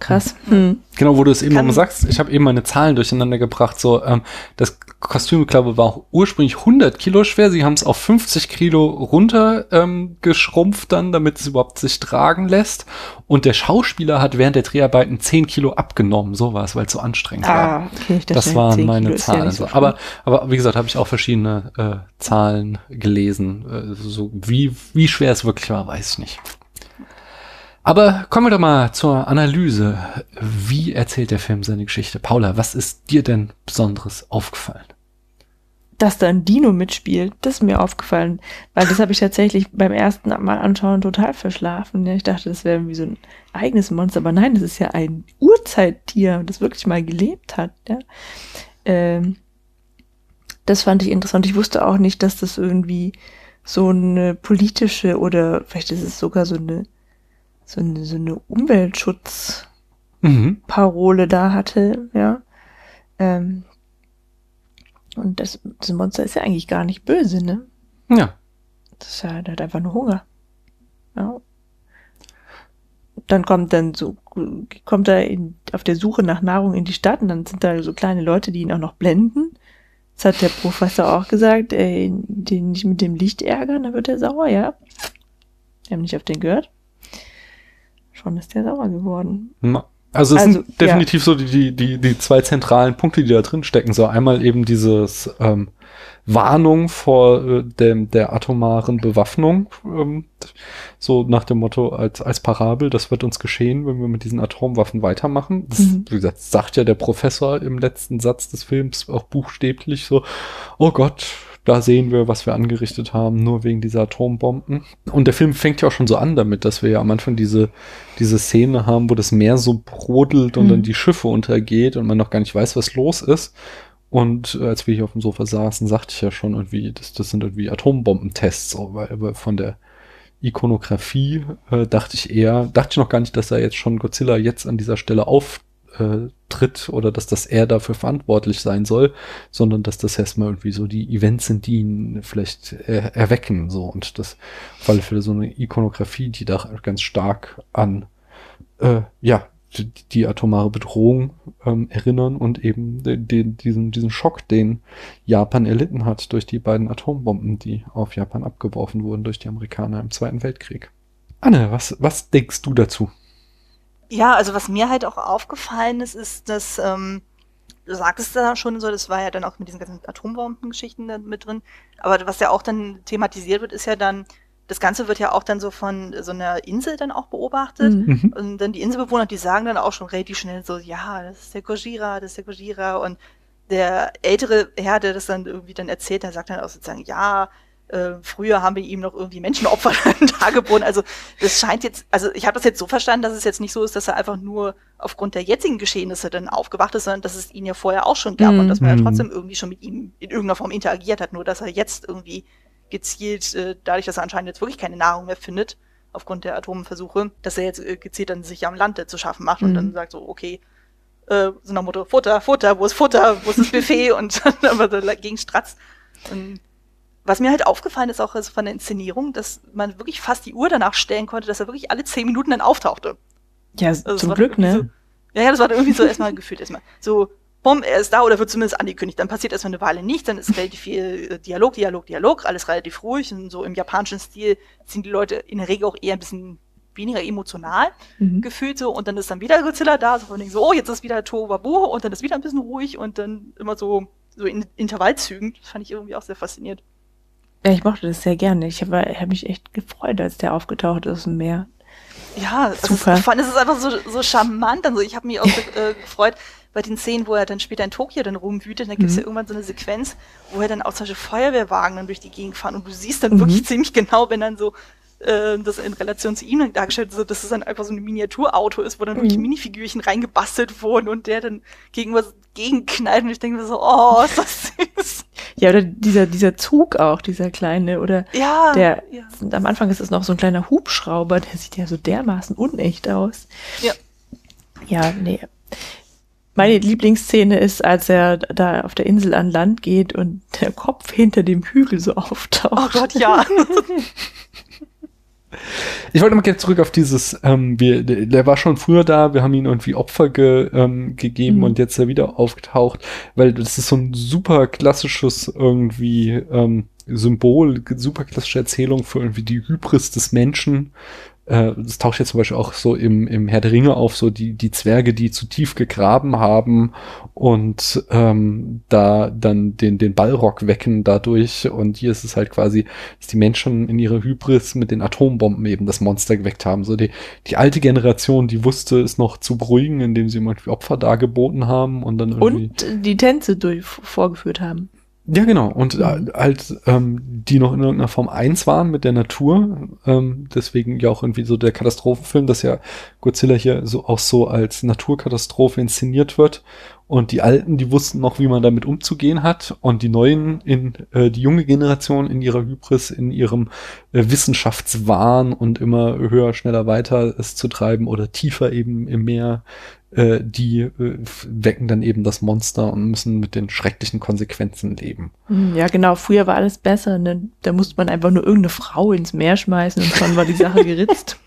Krass. Hm. Genau, wo du es eben nochmal sagst, ich habe eben meine Zahlen durcheinander gebracht. So, ähm, das Kostüm, glaube war ursprünglich 100 Kilo schwer. Sie haben es auf 50 Kilo runter ähm, geschrumpft dann, damit es überhaupt sich tragen lässt. Und der Schauspieler hat während der Dreharbeiten 10 Kilo abgenommen. So war es, weil es so anstrengend ah, war. Okay, das, das waren meine Zahlen. Ja so aber, aber wie gesagt, habe ich auch verschiedene äh, Zahlen gelesen. Äh, so wie, wie schwer es wirklich war, weiß ich nicht. Aber kommen wir doch mal zur Analyse. Wie erzählt der Film seine Geschichte? Paula, was ist dir denn Besonderes aufgefallen? Dass da ein Dino mitspielt, das ist mir aufgefallen, weil das habe ich tatsächlich beim ersten Mal anschauen total verschlafen. Ich dachte, das wäre irgendwie so ein eigenes Monster, aber nein, das ist ja ein Urzeittier, das wirklich mal gelebt hat. Ja. Ähm, das fand ich interessant. Ich wusste auch nicht, dass das irgendwie so eine politische oder vielleicht ist es sogar so eine so eine, so eine Umweltschutzparole mhm. da hatte, ja. Ähm, und das, das Monster ist ja eigentlich gar nicht böse, ne? Ja. Das ist ja, der hat einfach nur Hunger. Ja. Dann kommt dann so, kommt er in, auf der Suche nach Nahrung in die Stadt und dann sind da so kleine Leute, die ihn auch noch blenden. Das hat der Professor auch gesagt, ey, den nicht mit dem Licht ärgern, dann wird er sauer, ja. Wir haben nicht auf den gehört schon ist der sauer geworden. Also es also, sind definitiv ja. so die, die, die zwei zentralen Punkte, die da drin stecken. So einmal eben dieses ähm, Warnung vor äh, dem, der atomaren Bewaffnung, ähm, so nach dem Motto als, als Parabel, das wird uns geschehen, wenn wir mit diesen Atomwaffen weitermachen. Das, mhm. Wie gesagt, sagt ja der Professor im letzten Satz des Films auch buchstäblich so, oh Gott, da sehen wir, was wir angerichtet haben, nur wegen dieser Atombomben. Und der Film fängt ja auch schon so an damit, dass wir ja am Anfang diese, diese Szene haben, wo das Meer so brodelt und mhm. dann die Schiffe untergeht und man noch gar nicht weiß, was los ist. Und äh, als wir hier auf dem Sofa saßen, sagte ich ja schon irgendwie, das, das sind irgendwie Atombombentests, weil, aber von der Ikonografie äh, dachte ich eher, dachte ich noch gar nicht, dass er jetzt schon Godzilla jetzt an dieser Stelle auf äh, tritt oder dass das er dafür verantwortlich sein soll, sondern dass das erstmal irgendwie so die Events sind, die ihn vielleicht äh, erwecken, so und das alle Fälle so eine Ikonografie, die da ganz stark an äh, ja die, die atomare Bedrohung ähm, erinnern und eben den, den, diesen, diesen Schock, den Japan erlitten hat durch die beiden Atombomben, die auf Japan abgeworfen wurden durch die Amerikaner im Zweiten Weltkrieg. Anne, was, was denkst du dazu? Ja, also was mir halt auch aufgefallen ist, ist, dass, ähm, du sagtest da schon so, das war ja dann auch mit diesen ganzen Atombomben-Geschichten da mit drin, aber was ja auch dann thematisiert wird, ist ja dann, das Ganze wird ja auch dann so von so einer Insel dann auch beobachtet. Mhm. Und dann die Inselbewohner, die sagen dann auch schon relativ schnell so, ja, das ist der Gojira, das ist der Gojira. Und der ältere Herr, der das dann irgendwie dann erzählt, der sagt dann auch sozusagen, ja, äh, früher haben wir ihm noch irgendwie Menschenopfer dargeboten. Also das scheint jetzt, also ich habe das jetzt so verstanden, dass es jetzt nicht so ist, dass er einfach nur aufgrund der jetzigen Geschehnisse dann aufgewacht ist, sondern dass es ihn ja vorher auch schon gab mhm. und dass man ja mhm. trotzdem irgendwie schon mit ihm in irgendeiner Form interagiert hat, nur dass er jetzt irgendwie gezielt, äh, dadurch, dass er anscheinend jetzt wirklich keine Nahrung mehr findet, aufgrund der Atomenversuche, dass er jetzt äh, gezielt dann sich am Land zu schaffen macht mhm. und dann sagt so, okay, äh, so nach Motto, Futter, Futter, wo ist Futter, wo ist das Buffet und dann aber gegen Stratz. Und was mir halt aufgefallen ist auch also von der Inszenierung, dass man wirklich fast die Uhr danach stellen konnte, dass er wirklich alle zehn Minuten dann auftauchte. Ja, also zum Glück, ne? So, ja, das war dann irgendwie so erstmal gefühlt erstmal. So, bumm, er ist da oder wird zumindest angekündigt. Dann passiert erstmal eine Weile nicht, dann ist relativ viel äh, Dialog, Dialog, Dialog, alles relativ ruhig und so im japanischen Stil sind die Leute in der Regel auch eher ein bisschen weniger emotional mhm. gefühlt so und dann ist dann wieder Godzilla da, so von denen so, oh, jetzt ist wieder Tohuwabohu und dann ist wieder ein bisschen ruhig und dann immer so, so in Intervallzügen. Das fand ich irgendwie auch sehr faszinierend. Ja, ich mochte das sehr gerne. Ich habe hab mich echt gefreut, als der aufgetaucht ist im Meer. Ja, Super. Also ich fand es ist einfach so, so charmant. Also ich habe mich auch äh, gefreut bei den Szenen, wo er dann später in Tokio dann rumwütet. Da gibt es mhm. ja irgendwann so eine Sequenz, wo er dann auch solche Feuerwehrwagen dann durch die Gegend fahren und du siehst dann mhm. wirklich ziemlich genau, wenn dann so äh, das in Relation zu ihm dargestellt wird, dass es dann einfach so ein Miniaturauto ist, wo dann mhm. wirklich Minifigürchen reingebastelt wurden und der dann gegen was gegenknallt und ich denke mir so, oh, ist das süß. Ja, oder dieser, dieser Zug auch, dieser kleine, oder ja, der, ja. am Anfang ist es noch so ein kleiner Hubschrauber, der sieht ja so dermaßen unecht aus. Ja. Ja, nee. Meine Lieblingsszene ist, als er da auf der Insel an Land geht und der Kopf hinter dem Hügel so auftaucht. Oh Gott, ja. Ich wollte mal gerne zurück auf dieses, ähm, wir, der war schon früher da, wir haben ihn irgendwie Opfer ge, ähm, gegeben mhm. und jetzt er wieder aufgetaucht, weil das ist so ein super klassisches irgendwie ähm, Symbol, super klassische Erzählung für irgendwie die Hybris des Menschen, äh, das taucht jetzt zum Beispiel auch so im, im Herr der Ringe auf, so die, die Zwerge, die zu tief gegraben haben und ähm, da dann den, den Ballrock wecken dadurch. Und hier ist es halt quasi, dass die Menschen in ihrer Hybris mit den Atombomben eben das Monster geweckt haben. So die, die alte Generation, die wusste es noch zu beruhigen, indem sie irgendwie Opfer dargeboten haben und dann irgendwie. Und die Tänze durch, vorgeführt haben. Ja, genau. Und mhm. halt, ähm, die noch in irgendeiner Form eins waren mit der Natur. Ähm, deswegen ja auch irgendwie so der Katastrophenfilm, dass ja Godzilla hier so auch so als Naturkatastrophe inszeniert wird. Und die Alten, die wussten noch, wie man damit umzugehen hat. Und die Neuen, in äh, die junge Generation in ihrer Hybris, in ihrem äh, Wissenschaftswahn und immer höher, schneller weiter es zu treiben oder tiefer eben im Meer äh, die äh, wecken dann eben das Monster und müssen mit den schrecklichen Konsequenzen leben. Hm, ja, genau. Früher war alles besser. Ne? Da musste man einfach nur irgendeine Frau ins Meer schmeißen und schon war die Sache geritzt.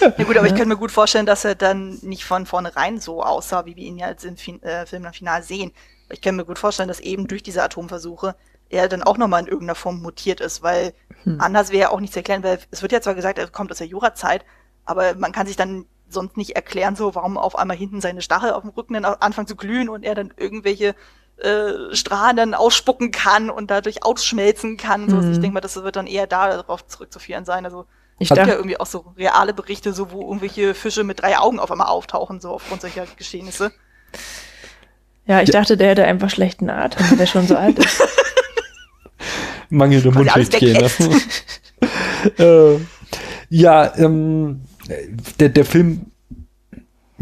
Ja gut, aber ich könnte mir gut vorstellen, dass er dann nicht von vornherein so aussah, wie wir ihn ja jetzt im fin äh, Film dann final sehen. Ich kann mir gut vorstellen, dass eben durch diese Atomversuche er dann auch nochmal in irgendeiner Form mutiert ist, weil hm. anders wäre auch nichts erklären, weil es wird ja zwar gesagt, er kommt aus der Jurazeit, aber man kann sich dann sonst nicht erklären, so warum auf einmal hinten seine Stachel auf dem Rücken dann anfangen zu glühen und er dann irgendwelche äh, Strahlen dann ausspucken kann und dadurch ausschmelzen kann. Mhm. So, also ich denke mal, das wird dann eher darauf zurückzuführen sein. Also ich dachte ja irgendwie auch so reale Berichte, so wo irgendwelche Fische mit drei Augen auf einmal auftauchen, so aufgrund solcher Geschehnisse. Ja, ich dachte, der hätte einfach schlechten Atem, weil der schon so alt ist. Mangelnde Mundhygiene. äh, ja, ähm, der, der Film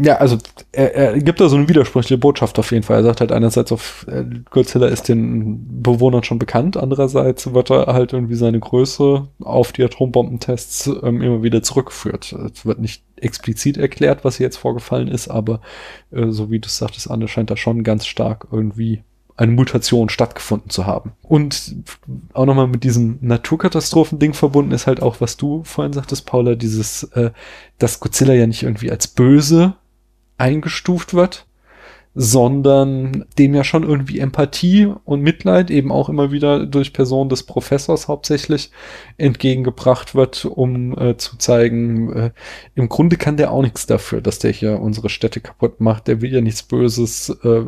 ja, also er, er gibt da so eine widersprüchliche Botschaft auf jeden Fall. Er sagt halt einerseits auf äh, Godzilla ist den Bewohnern schon bekannt, andererseits wird er halt irgendwie seine Größe auf die Atombombentests ähm, immer wieder zurückgeführt. Es wird nicht explizit erklärt, was hier jetzt vorgefallen ist, aber äh, so wie du sagtest, Anne, scheint da schon ganz stark irgendwie eine Mutation stattgefunden zu haben. Und auch nochmal mit diesem Naturkatastrophen-Ding verbunden ist halt auch, was du vorhin sagtest, Paula, dieses, äh, dass Godzilla ja nicht irgendwie als böse eingestuft wird, sondern dem ja schon irgendwie Empathie und Mitleid eben auch immer wieder durch Person des Professors hauptsächlich entgegengebracht wird, um äh, zu zeigen, äh, im Grunde kann der auch nichts dafür, dass der hier unsere Städte kaputt macht. Der will ja nichts Böses. Äh,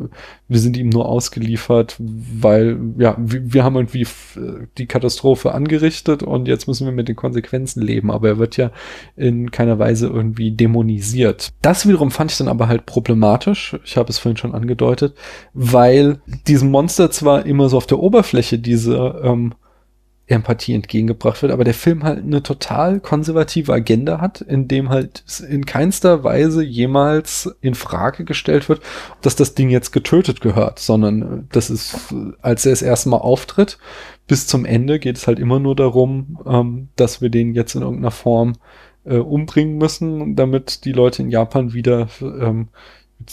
wir sind ihm nur ausgeliefert, weil ja, wir, haben irgendwie die Katastrophe angerichtet und jetzt müssen wir mit den Konsequenzen leben. Aber er wird ja in keiner Weise irgendwie dämonisiert. Das wiederum fand ich dann aber halt problematisch. Ich habe es vorhin schon angedeutet, weil diesem Monster zwar immer so auf der Oberfläche diese ähm, Empathie entgegengebracht wird, aber der Film halt eine total konservative Agenda hat, in dem halt in keinster Weise jemals in Frage gestellt wird, dass das Ding jetzt getötet gehört, sondern äh, das ist, als er es erstmal auftritt, bis zum Ende geht es halt immer nur darum, ähm, dass wir den jetzt in irgendeiner Form äh, umbringen müssen, damit die Leute in Japan wieder ähm,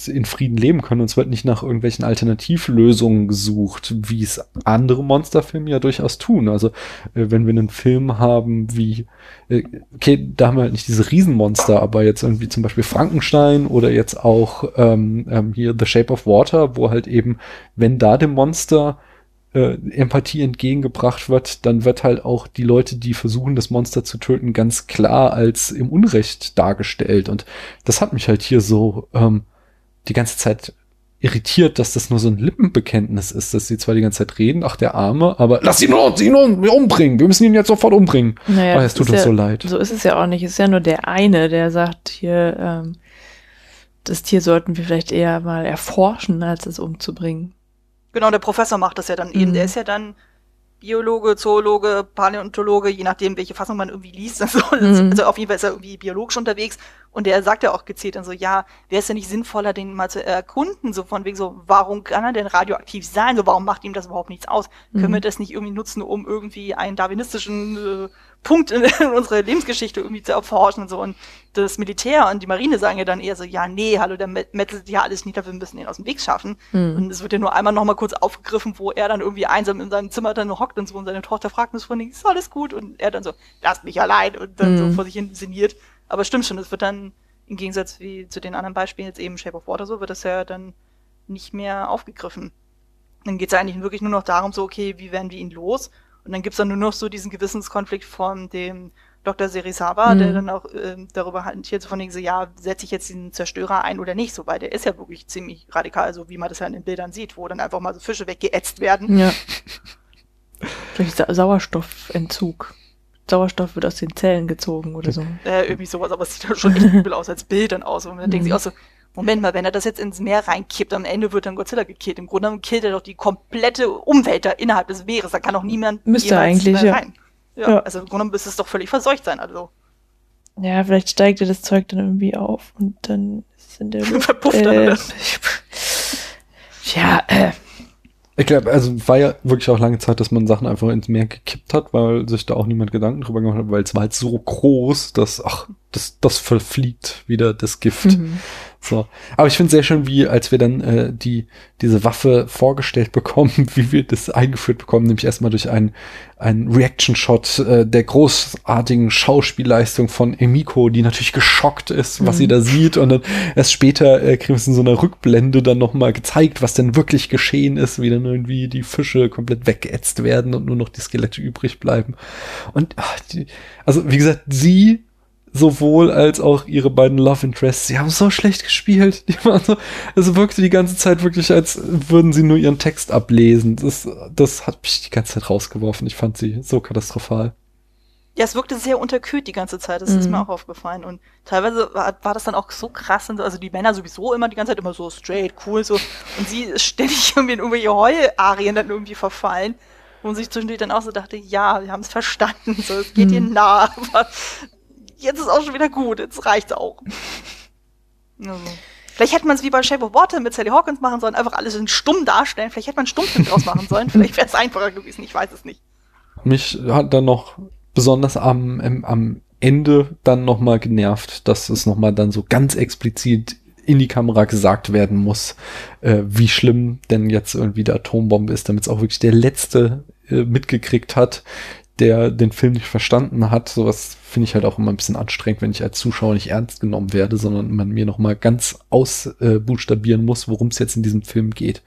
in Frieden leben können. Und es wird nicht nach irgendwelchen Alternativlösungen gesucht, wie es andere Monsterfilme ja durchaus tun. Also äh, wenn wir einen Film haben wie, äh, okay, da haben wir halt nicht diese Riesenmonster, aber jetzt irgendwie zum Beispiel Frankenstein oder jetzt auch ähm, ähm, hier The Shape of Water, wo halt eben, wenn da dem Monster äh, Empathie entgegengebracht wird, dann wird halt auch die Leute, die versuchen, das Monster zu töten, ganz klar als im Unrecht dargestellt. Und das hat mich halt hier so ähm, die ganze Zeit irritiert, dass das nur so ein Lippenbekenntnis ist, dass sie zwar die ganze Zeit reden, ach der Arme, aber lass ihn uns, ihn umbringen, wir müssen ihn jetzt sofort umbringen. Naja, oh, es tut uns ja, so leid. So ist es ja auch nicht. Es ist ja nur der eine, der sagt hier, ähm, das Tier sollten wir vielleicht eher mal erforschen, als es umzubringen. Genau, der Professor macht das ja dann eben. Mhm. Der ist ja dann Biologe, Zoologe, Paläontologe, je nachdem, welche Fassung man irgendwie liest. Also, mhm. also auf jeden Fall ist er irgendwie biologisch unterwegs und der sagt ja auch gezielt dann so, ja, wäre es ja nicht sinnvoller, den mal zu erkunden, so von wegen so, warum kann er denn radioaktiv sein? So, warum macht ihm das überhaupt nichts aus? Mhm. Können wir das nicht irgendwie nutzen, um irgendwie einen darwinistischen äh, Punkt in, in unserer Lebensgeschichte irgendwie zu erforschen und so? Und das Militär und die Marine sagen ja dann eher so, ja, nee, hallo, der metzelt ja alles nieder, wir müssen ihn aus dem Weg schaffen. Mhm. Und es wird ja nur einmal nochmal kurz aufgegriffen, wo er dann irgendwie einsam in seinem Zimmer dann hockt und so und seine Tochter fragt uns von ist alles gut? Und er dann so, lasst mich allein und dann mhm. so vor sich hin sinniert. Aber stimmt schon, es wird dann im Gegensatz wie zu den anderen Beispielen, jetzt eben Shape of Water so, wird das ja dann nicht mehr aufgegriffen. Dann geht es eigentlich wirklich nur noch darum, so, okay, wie werden wir ihn los? Und dann gibt's dann nur noch so diesen Gewissenskonflikt von dem Dr. Serisawa, mhm. der dann auch äh, darüber hantiert, so von wegen so, ja, setze ich jetzt den Zerstörer ein oder nicht, so, weil der ist ja wirklich ziemlich radikal, so wie man das ja in den Bildern sieht, wo dann einfach mal so Fische weggeätzt werden. Ja. Durch Sa Sauerstoffentzug. Sauerstoff wird aus den Zellen gezogen oder so. Äh, irgendwie sowas, aber es sieht ja schon echt übel aus als Bild dann aus. Und dann mhm. denkt sich auch so, Moment mal, wenn er das jetzt ins Meer reinkippt, am Ende wird dann Godzilla gekillt. Im Grunde genommen killt er doch die komplette Umwelt da innerhalb des Meeres. Da kann doch niemand Müsste eigentlich, ja. rein. Ja, ja. Also im Grunde müsste es doch völlig verseucht sein, also. Ja, vielleicht steigt er das Zeug dann irgendwie auf und dann ist in der Verpufft äh, dann, oder? ja, äh. Ich glaube, also war ja wirklich auch lange Zeit, dass man Sachen einfach ins Meer gekippt hat, weil sich da auch niemand Gedanken drüber gemacht hat, weil es war halt so groß, dass, ach, das, das verfliegt wieder das Gift. Mhm. So. Aber ich finde sehr schön, wie als wir dann äh, die diese Waffe vorgestellt bekommen, wie wir das eingeführt bekommen, nämlich erstmal durch einen einen Reaction-Shot äh, der großartigen Schauspielleistung von Emiko, die natürlich geschockt ist, was mhm. sie da sieht und dann erst später äh, kriegen wir es in so einer Rückblende dann nochmal gezeigt, was denn wirklich geschehen ist, wie dann irgendwie die Fische komplett weggeätzt werden und nur noch die Skelette übrig bleiben. Und ach, die, also wie gesagt, sie sowohl als auch ihre beiden Love Interests. Sie haben so schlecht gespielt. Die waren so, es wirkte die ganze Zeit wirklich, als würden sie nur ihren Text ablesen. Das, das hat mich die ganze Zeit rausgeworfen. Ich fand sie so katastrophal. Ja, es wirkte sehr unterkühlt die ganze Zeit. Das mhm. ist mir auch aufgefallen. Und teilweise war, war das dann auch so krass. Also die Männer sowieso immer die ganze Zeit immer so straight, cool, so. Und sie ist ständig irgendwie in irgendwelche Heularien dann irgendwie verfallen. Wo man sich zwischendurch dann auch so dachte, ja, wir haben es verstanden, so, es geht mhm. ihr nah. Aber jetzt ist auch schon wieder gut, jetzt reicht's auch. Also, vielleicht hätte man es wie bei Shape of Water mit Sally Hawkins machen sollen, einfach alles in stumm darstellen. Vielleicht hätte man einen Stummfilm draus machen sollen. Vielleicht wäre es einfacher gewesen, ich weiß es nicht. Mich hat dann noch besonders am, am, am Ende dann nochmal genervt, dass es nochmal dann so ganz explizit in die Kamera gesagt werden muss, äh, wie schlimm denn jetzt irgendwie der Atombombe ist, damit es auch wirklich der Letzte äh, mitgekriegt hat, der den Film nicht verstanden hat. Sowas finde ich halt auch immer ein bisschen anstrengend, wenn ich als Zuschauer nicht ernst genommen werde, sondern man mir nochmal ganz ausbuchstabieren äh, muss, worum es jetzt in diesem Film geht.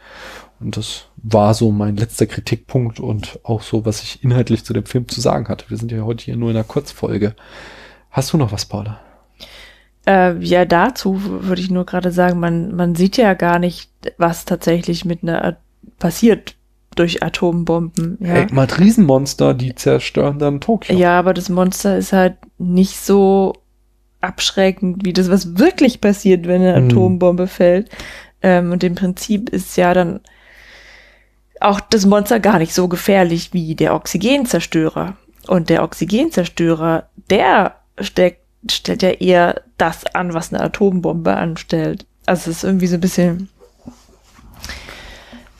Und das war so mein letzter Kritikpunkt und auch so, was ich inhaltlich zu dem Film zu sagen hatte. Wir sind ja heute hier nur in einer Kurzfolge. Hast du noch was, Paula? Äh, ja, dazu würde ich nur gerade sagen, man, man sieht ja gar nicht, was tatsächlich mit einer passiert durch Atombomben. Ja. Hey, mal Riesenmonster, die zerstören dann Tokio. Ja, aber das Monster ist halt nicht so abschreckend wie das, was wirklich passiert, wenn eine hm. Atombombe fällt. Ähm, und im Prinzip ist ja dann auch das Monster gar nicht so gefährlich wie der Oxygenzerstörer. Und der Oxygenzerstörer, der steckt, stellt ja eher das an, was eine Atombombe anstellt. Also es ist irgendwie so ein bisschen,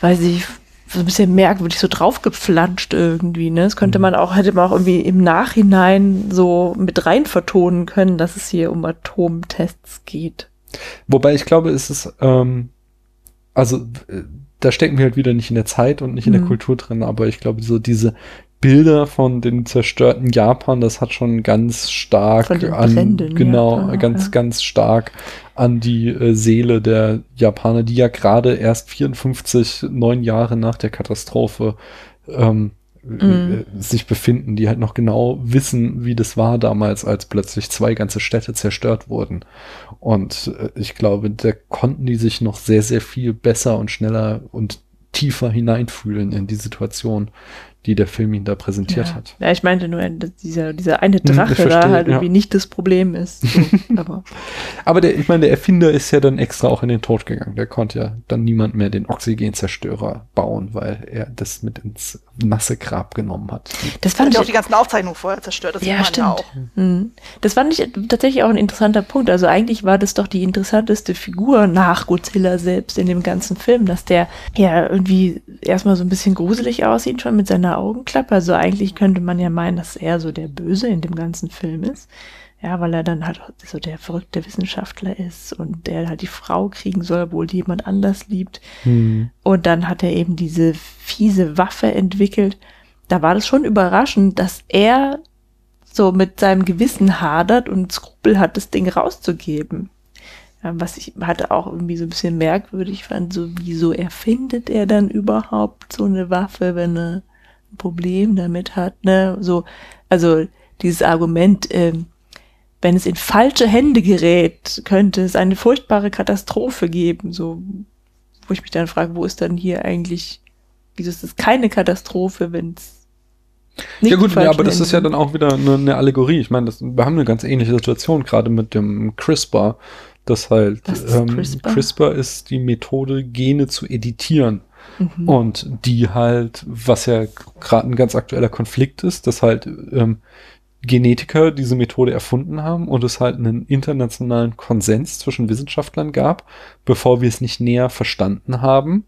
weiß ich, so ein bisschen merkwürdig so draufgepflanscht irgendwie, ne? Das könnte mhm. man auch, hätte man auch irgendwie im Nachhinein so mit rein vertonen können, dass es hier um Atomtests geht. Wobei ich glaube, es ist, ähm, also äh, da stecken wir halt wieder nicht in der Zeit und nicht in der mhm. Kultur drin, aber ich glaube, so diese Bilder von den zerstörten Japan, das hat schon ganz stark an, genau, Japan, ganz, ja. ganz stark an die äh, Seele der Japaner, die ja gerade erst 54, neun Jahre nach der Katastrophe ähm, mhm. Äh, sich befinden, die halt noch genau wissen, wie das war damals, als plötzlich zwei ganze Städte zerstört wurden. Und äh, ich glaube, da konnten die sich noch sehr, sehr viel besser und schneller und tiefer hineinfühlen in die Situation, die der Film ihn da präsentiert ja. hat. Ja, ich meinte nur, dass dieser, dieser eine hm, Drache verstehe, da halt ja. irgendwie nicht das Problem ist. So, aber aber der, ich meine, der Erfinder ist ja dann extra auch in den Tod gegangen. Der konnte ja dann niemand mehr den Oxygenzerstörer bauen, weil er das mit ins nasse Grab genommen hat. Das fand ich auch die ganzen Aufzeichnungen vorher zerstört. Das ja, stimmt. Auch. Mhm. Das fand ich tatsächlich auch ein interessanter Punkt. Also eigentlich war das doch die interessanteste Figur nach Godzilla selbst in dem ganzen Film, dass der ja irgendwie erstmal so ein bisschen gruselig aussieht schon mit seiner eine Augenklappe. Also eigentlich könnte man ja meinen, dass er so der Böse in dem ganzen Film ist. Ja, weil er dann halt so der verrückte Wissenschaftler ist und der halt die Frau kriegen soll, obwohl die jemand anders liebt. Hm. Und dann hat er eben diese fiese Waffe entwickelt. Da war das schon überraschend, dass er so mit seinem Gewissen hadert und Skrupel hat, das Ding rauszugeben. Was ich hatte auch irgendwie so ein bisschen merkwürdig fand, so wieso erfindet er dann überhaupt so eine Waffe, wenn er ein Problem damit hat, ne, so, also dieses Argument, ähm, wenn es in falsche Hände gerät, könnte es eine furchtbare Katastrophe geben, so, wo ich mich dann frage, wo ist dann hier eigentlich, wieso ist es keine Katastrophe, wenn es ja gut, ja, aber das ist ja dann auch wieder eine, eine Allegorie. Ich meine, das, wir haben eine ganz ähnliche Situation gerade mit dem CRISPR, das halt ähm, CRISPR? CRISPR ist die Methode, Gene zu editieren. Mhm. Und die halt, was ja gerade ein ganz aktueller Konflikt ist, dass halt ähm, Genetiker diese Methode erfunden haben und es halt einen internationalen Konsens zwischen Wissenschaftlern gab, bevor wir es nicht näher verstanden haben,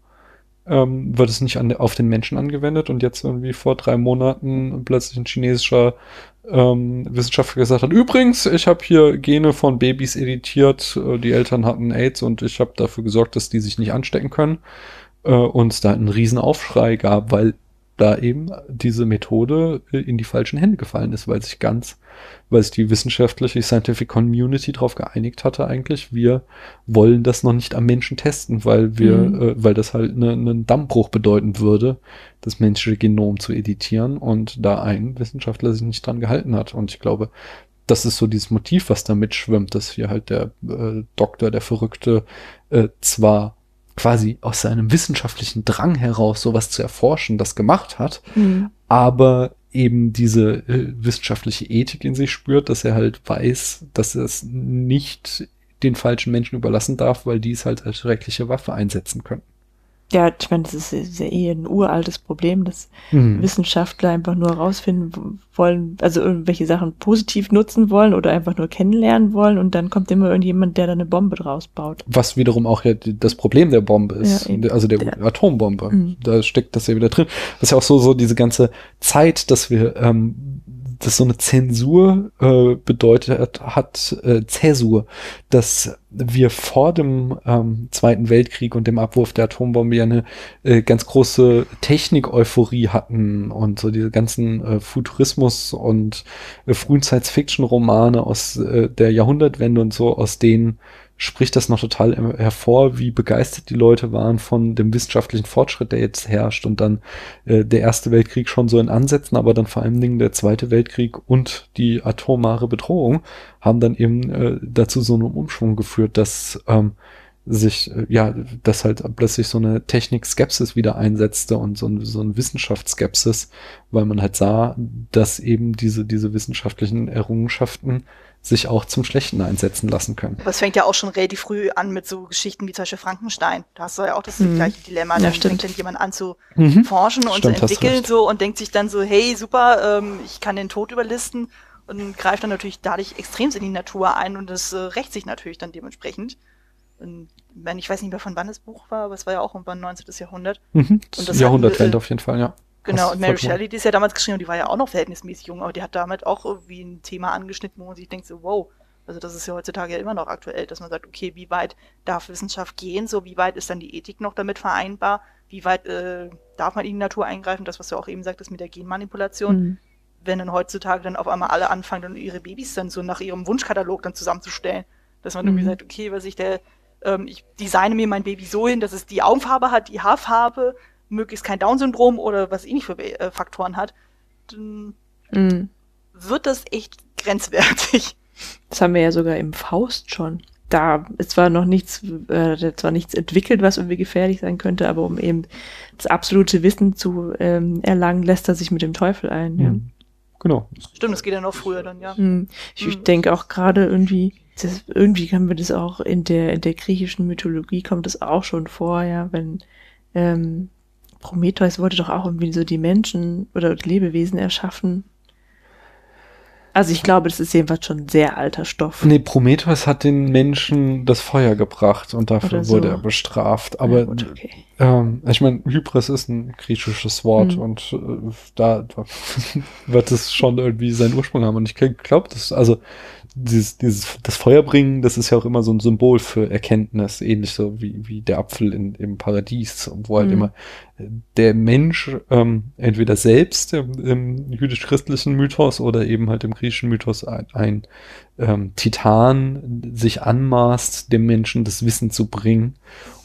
ähm, wird es nicht an, auf den Menschen angewendet. Und jetzt irgendwie vor drei Monaten plötzlich ein chinesischer ähm, Wissenschaftler gesagt hat, übrigens, ich habe hier Gene von Babys editiert, äh, die Eltern hatten AIDS und ich habe dafür gesorgt, dass die sich nicht anstecken können. Äh, uns da einen riesen Aufschrei gab, weil da eben diese Methode äh, in die falschen Hände gefallen ist, weil sich ganz, weil sich die wissenschaftliche Scientific Community darauf geeinigt hatte eigentlich, wir wollen das noch nicht am Menschen testen, weil wir, mhm. äh, weil das halt ne, einen ne Dammbruch bedeuten würde, das menschliche Genom zu editieren und da ein Wissenschaftler sich nicht dran gehalten hat. Und ich glaube, das ist so dieses Motiv, was da mitschwimmt, dass hier halt der äh, Doktor, der Verrückte, äh, zwar quasi aus seinem wissenschaftlichen Drang heraus sowas zu erforschen, das gemacht hat, mhm. aber eben diese äh, wissenschaftliche Ethik in sich spürt, dass er halt weiß, dass er es nicht den falschen Menschen überlassen darf, weil die es halt als schreckliche Waffe einsetzen können. Ja, ich meine, das ist, ist ja eh ein uraltes Problem, dass Mhm. Wissenschaftler einfach nur herausfinden wollen, also irgendwelche Sachen positiv nutzen wollen oder einfach nur kennenlernen wollen und dann kommt immer irgendjemand, der da eine Bombe draus baut. Was wiederum auch ja das Problem der Bombe ist, Ja, also der, Der- Atombombe. Mhm. Da steckt das ja wieder drin. Das ist ja auch so, so diese ganze Zeit, dass wir, ähm, dass so eine Zensur äh, bedeutet hat, äh, Zäsur, dass wir vor dem ähm, Zweiten Weltkrieg und dem Abwurf der Atombombe ja eine äh, ganz große Technik-Euphorie hatten und so diese ganzen äh, Futurismus und äh, frühen Science-Fiction-Romane aus äh, der Jahrhundertwende und so, aus denen spricht das noch total hervor, wie begeistert die Leute waren von dem wissenschaftlichen Fortschritt, der jetzt herrscht und dann äh, der Erste Weltkrieg schon so in Ansätzen, aber dann vor allen Dingen der Zweite Weltkrieg und die atomare Bedrohung haben dann eben äh, dazu so einen Umschwung geführt, dass ähm, sich, äh, ja, dass halt plötzlich so eine Technik-Skepsis wieder einsetzte und so, ein, so eine Wissenschaftsskepsis, weil man halt sah, dass eben diese, diese wissenschaftlichen Errungenschaften sich auch zum Schlechten einsetzen lassen können. Aber es fängt ja auch schon relativ früh an mit so Geschichten wie zum Beispiel Frankenstein. Da hast du ja auch das Mhm. gleiche Dilemma. Ja, Dann stimmt. fängt dann jemand an zu Mhm. forschen und Stimmt, zu entwickeln so und denkt sich dann so, hey, super, ähm, ich kann den Tod überlisten und greift dann natürlich dadurch extrem in die Natur ein und das äh, rächt sich natürlich dann dementsprechend. Und, ich weiß nicht mehr, von wann das Buch war, aber es war ja auch irgendwann 19. Jahrhundert. Mhm. Und das Jahrhundertwende hatten, äh, auf jeden Fall, ja. Genau, und Mary Shelley, die ist ja damals geschrieben und die war ja auch noch verhältnismäßig jung, aber die hat damit auch irgendwie ein Thema angeschnitten, wo man sich denkt so, wow, also das ist ja heutzutage ja immer noch aktuell, dass man sagt, okay, wie weit darf Wissenschaft gehen, so wie weit ist dann die Ethik noch damit vereinbar, wie weit äh, darf man in die Natur eingreifen, das, was du auch eben sagtest mit der Genmanipulation, Mhm. wenn dann heutzutage dann auf einmal alle anfangen, dann ihre Babys dann so nach ihrem Wunschkatalog dann zusammenzustellen, dass man irgendwie Mhm. sagt, okay, was ich der, ähm, ich designe mir mein Baby so hin, dass es die Augenfarbe hat, die Haarfarbe, möglichst kein Down-Syndrom oder was ähnlich für äh, Faktoren hat, dann Mhm. wird das echt grenzwertig. Das haben wir ja sogar im Faust schon. Da ist zwar noch nichts, äh, zwar nichts entwickelt, was irgendwie gefährlich sein könnte, aber um eben das absolute Wissen zu ähm, erlangen, lässt er sich mit dem Teufel ein. Ja. Mhm. Genau. Stimmt, das geht ja noch früher dann, ja. Hm. Ich, ich Mhm. denke auch gerade irgendwie, das, irgendwie kann man das auch in der, in der griechischen Mythologie kommt das auch schon vor, ja, wenn ähm, Prometheus wollte doch auch irgendwie so die Menschen oder Lebewesen erschaffen. Also ich glaube, das ist jedenfalls schon ein sehr alter Stoff. Nee, Prometheus hat den Menschen das Feuer gebracht und dafür so. wurde er bestraft. Aber Ja, gut, okay. ähm, ich meine, Hybris ist ein griechisches Wort Mhm. und äh, da, da wird es schon irgendwie seinen Ursprung haben. Und ich glaube, das, also dieses, dieses, das Feuerbringen, das ist ja auch immer so ein Symbol für Erkenntnis, ähnlich so wie, wie der Apfel in, im Paradies, wo halt Mhm. immer äh, der Mensch ähm, entweder selbst im, im jüdisch-christlichen Mythos oder eben halt im griechischen Mythos ein, ein ähm, Titan sich anmaßt, dem Menschen das Wissen zu bringen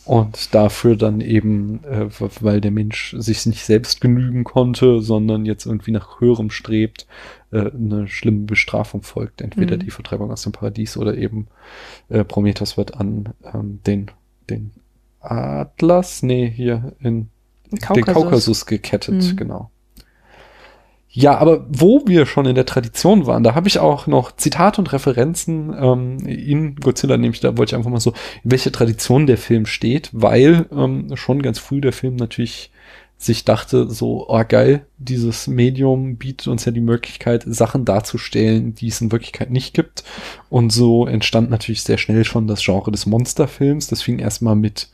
und dafür dann eben, äh, weil der Mensch sich nicht selbst genügen konnte, sondern jetzt irgendwie nach höherem strebt, äh, eine schlimme Bestrafung folgt. Entweder Mhm. die Vertreibung aus dem Paradies oder eben äh, Prometheus wird an ähm, den, den Atlas, nee, hier in den Kaukasus. Kaukasus gekettet, Mhm. genau. Ja, aber wo wir schon in der Tradition waren, da habe ich auch noch Zitate und Referenzen ähm, in Godzilla, nämlich da wollte ich einfach mal so, in welche Tradition der Film steht, weil ähm, schon ganz früh der Film natürlich sich dachte, so, oh geil, dieses Medium bietet uns ja die Möglichkeit, Sachen darzustellen, die es in Wirklichkeit nicht gibt. Und so entstand natürlich sehr schnell schon das Genre des Monsterfilms. Das fing erstmal mit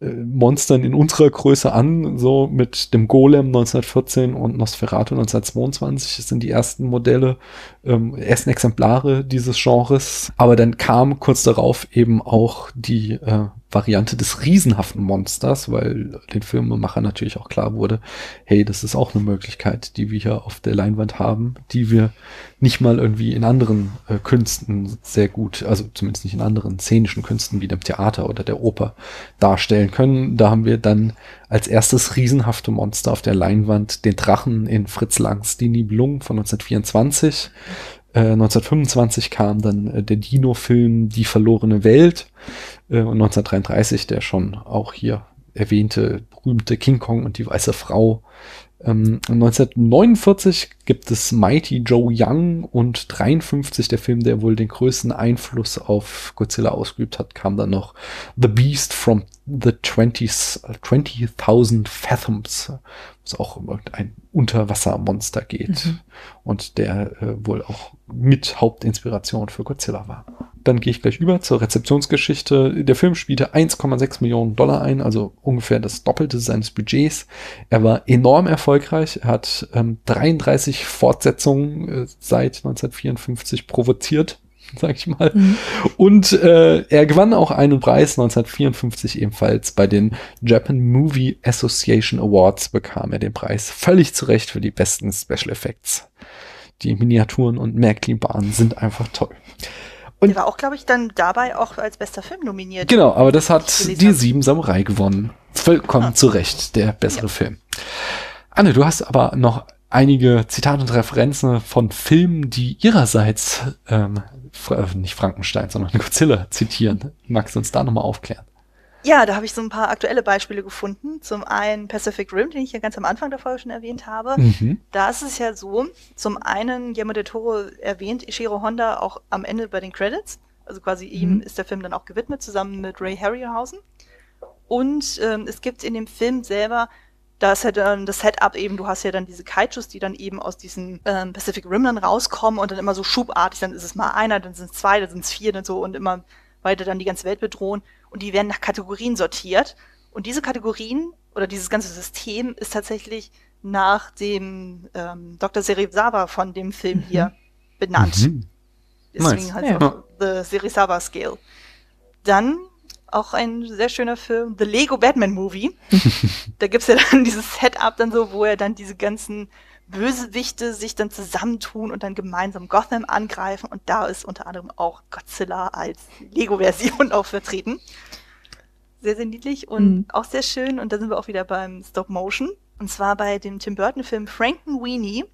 Monstern in unserer Größe an, so mit dem Golem 1914 und Nosferatu 1922. Das sind die ersten Modelle, ähm, ersten Exemplare dieses Genres. Aber dann kam kurz darauf eben auch die äh, Variante des riesenhaften Monsters, weil den Filmemacher natürlich auch klar wurde, hey, das ist auch eine Möglichkeit, die wir hier auf der Leinwand haben, die wir nicht mal irgendwie in anderen äh, Künsten sehr gut, also zumindest nicht in anderen szenischen Künsten wie dem Theater oder der Oper darstellen können. Da haben wir dann als erstes riesenhafte Monster auf der Leinwand den Drachen in Fritz Langs Die Nibelung von 1924. Äh, 1925 kam dann äh, der Dino-Film Die verlorene Welt äh, und 1933 der schon auch hier erwähnte berühmte King Kong und die weiße Frau. Ähm, 1949 gibt es Mighty Joe Young und 53 der Film, der wohl den größten Einfluss auf Godzilla ausgeübt hat, kam dann noch The Beast from the 20s, 20.000 Fathoms, wo es auch um irgendein Unterwassermonster geht Mhm. und der äh, wohl auch mit Hauptinspiration für Godzilla war. Dann gehe ich gleich über zur Rezeptionsgeschichte. Der Film spielte 1,6 Millionen Dollar ein, also ungefähr das Doppelte seines Budgets. Er war enorm erfolgreich. Er hat ähm, 33 Fortsetzungen äh, seit 1954 provoziert, sag ich mal. Mhm. Und äh, er gewann auch einen Preis 1954 ebenfalls bei den Japan Movie Association Awards bekam er den Preis völlig zu Recht für die besten Special Effects. Die Miniaturen und Märklin-Bahnen sind einfach toll. Und- Der war auch, glaube ich, dann dabei auch als bester Film nominiert. Genau, aber das hat die. Sieben Samurai gewonnen. Vollkommen Ah. zu Recht, der bessere Ja. Film. Anne, du hast aber noch einige Zitate und Referenzen von Filmen, die ihrerseits ähm, äh, nicht Frankenstein, sondern Godzilla zitieren. Magst du uns da nochmal aufklären? Ja, da habe ich so ein paar aktuelle Beispiele gefunden. Zum einen Pacific Rim, den ich ja ganz am Anfang der Folge schon erwähnt habe. Mhm. Da ist es ja so, zum einen, Guillermo del Toro erwähnt Ishiro Honda auch am Ende bei den Credits. Also quasi ihm Mhm. ist der Film dann auch gewidmet, zusammen mit Ray Harryhausen. Und ähm, es gibt in dem Film selber, da ist ja dann das Setup eben, du hast ja dann diese Kaijus, die dann eben aus diesen ähm, Pacific Rim dann rauskommen und dann immer so schubartig, dann ist es mal einer, dann sind es zwei, dann sind es vier und so und immer weiter dann die ganze Welt bedrohen. Und die werden nach Kategorien sortiert. Und diese Kategorien oder dieses ganze System ist tatsächlich nach dem ähm, Dr. Serizawa von dem Film hier benannt. Mhm. Deswegen Nice. halt Ja. auch The Serizawa Scale. Dann auch ein sehr schöner Film, The Lego Batman Movie. da gibt's ja dann dieses Setup dann so, wo er dann diese ganzen Bösewichte sich dann zusammentun und dann gemeinsam Gotham angreifen. Und da ist unter anderem auch Godzilla als Lego-Version auch vertreten. Sehr, sehr niedlich und Mhm. auch sehr schön. Und da sind wir auch wieder beim Stop Motion. Und zwar bei dem Tim Burton-Film Frankenweenie.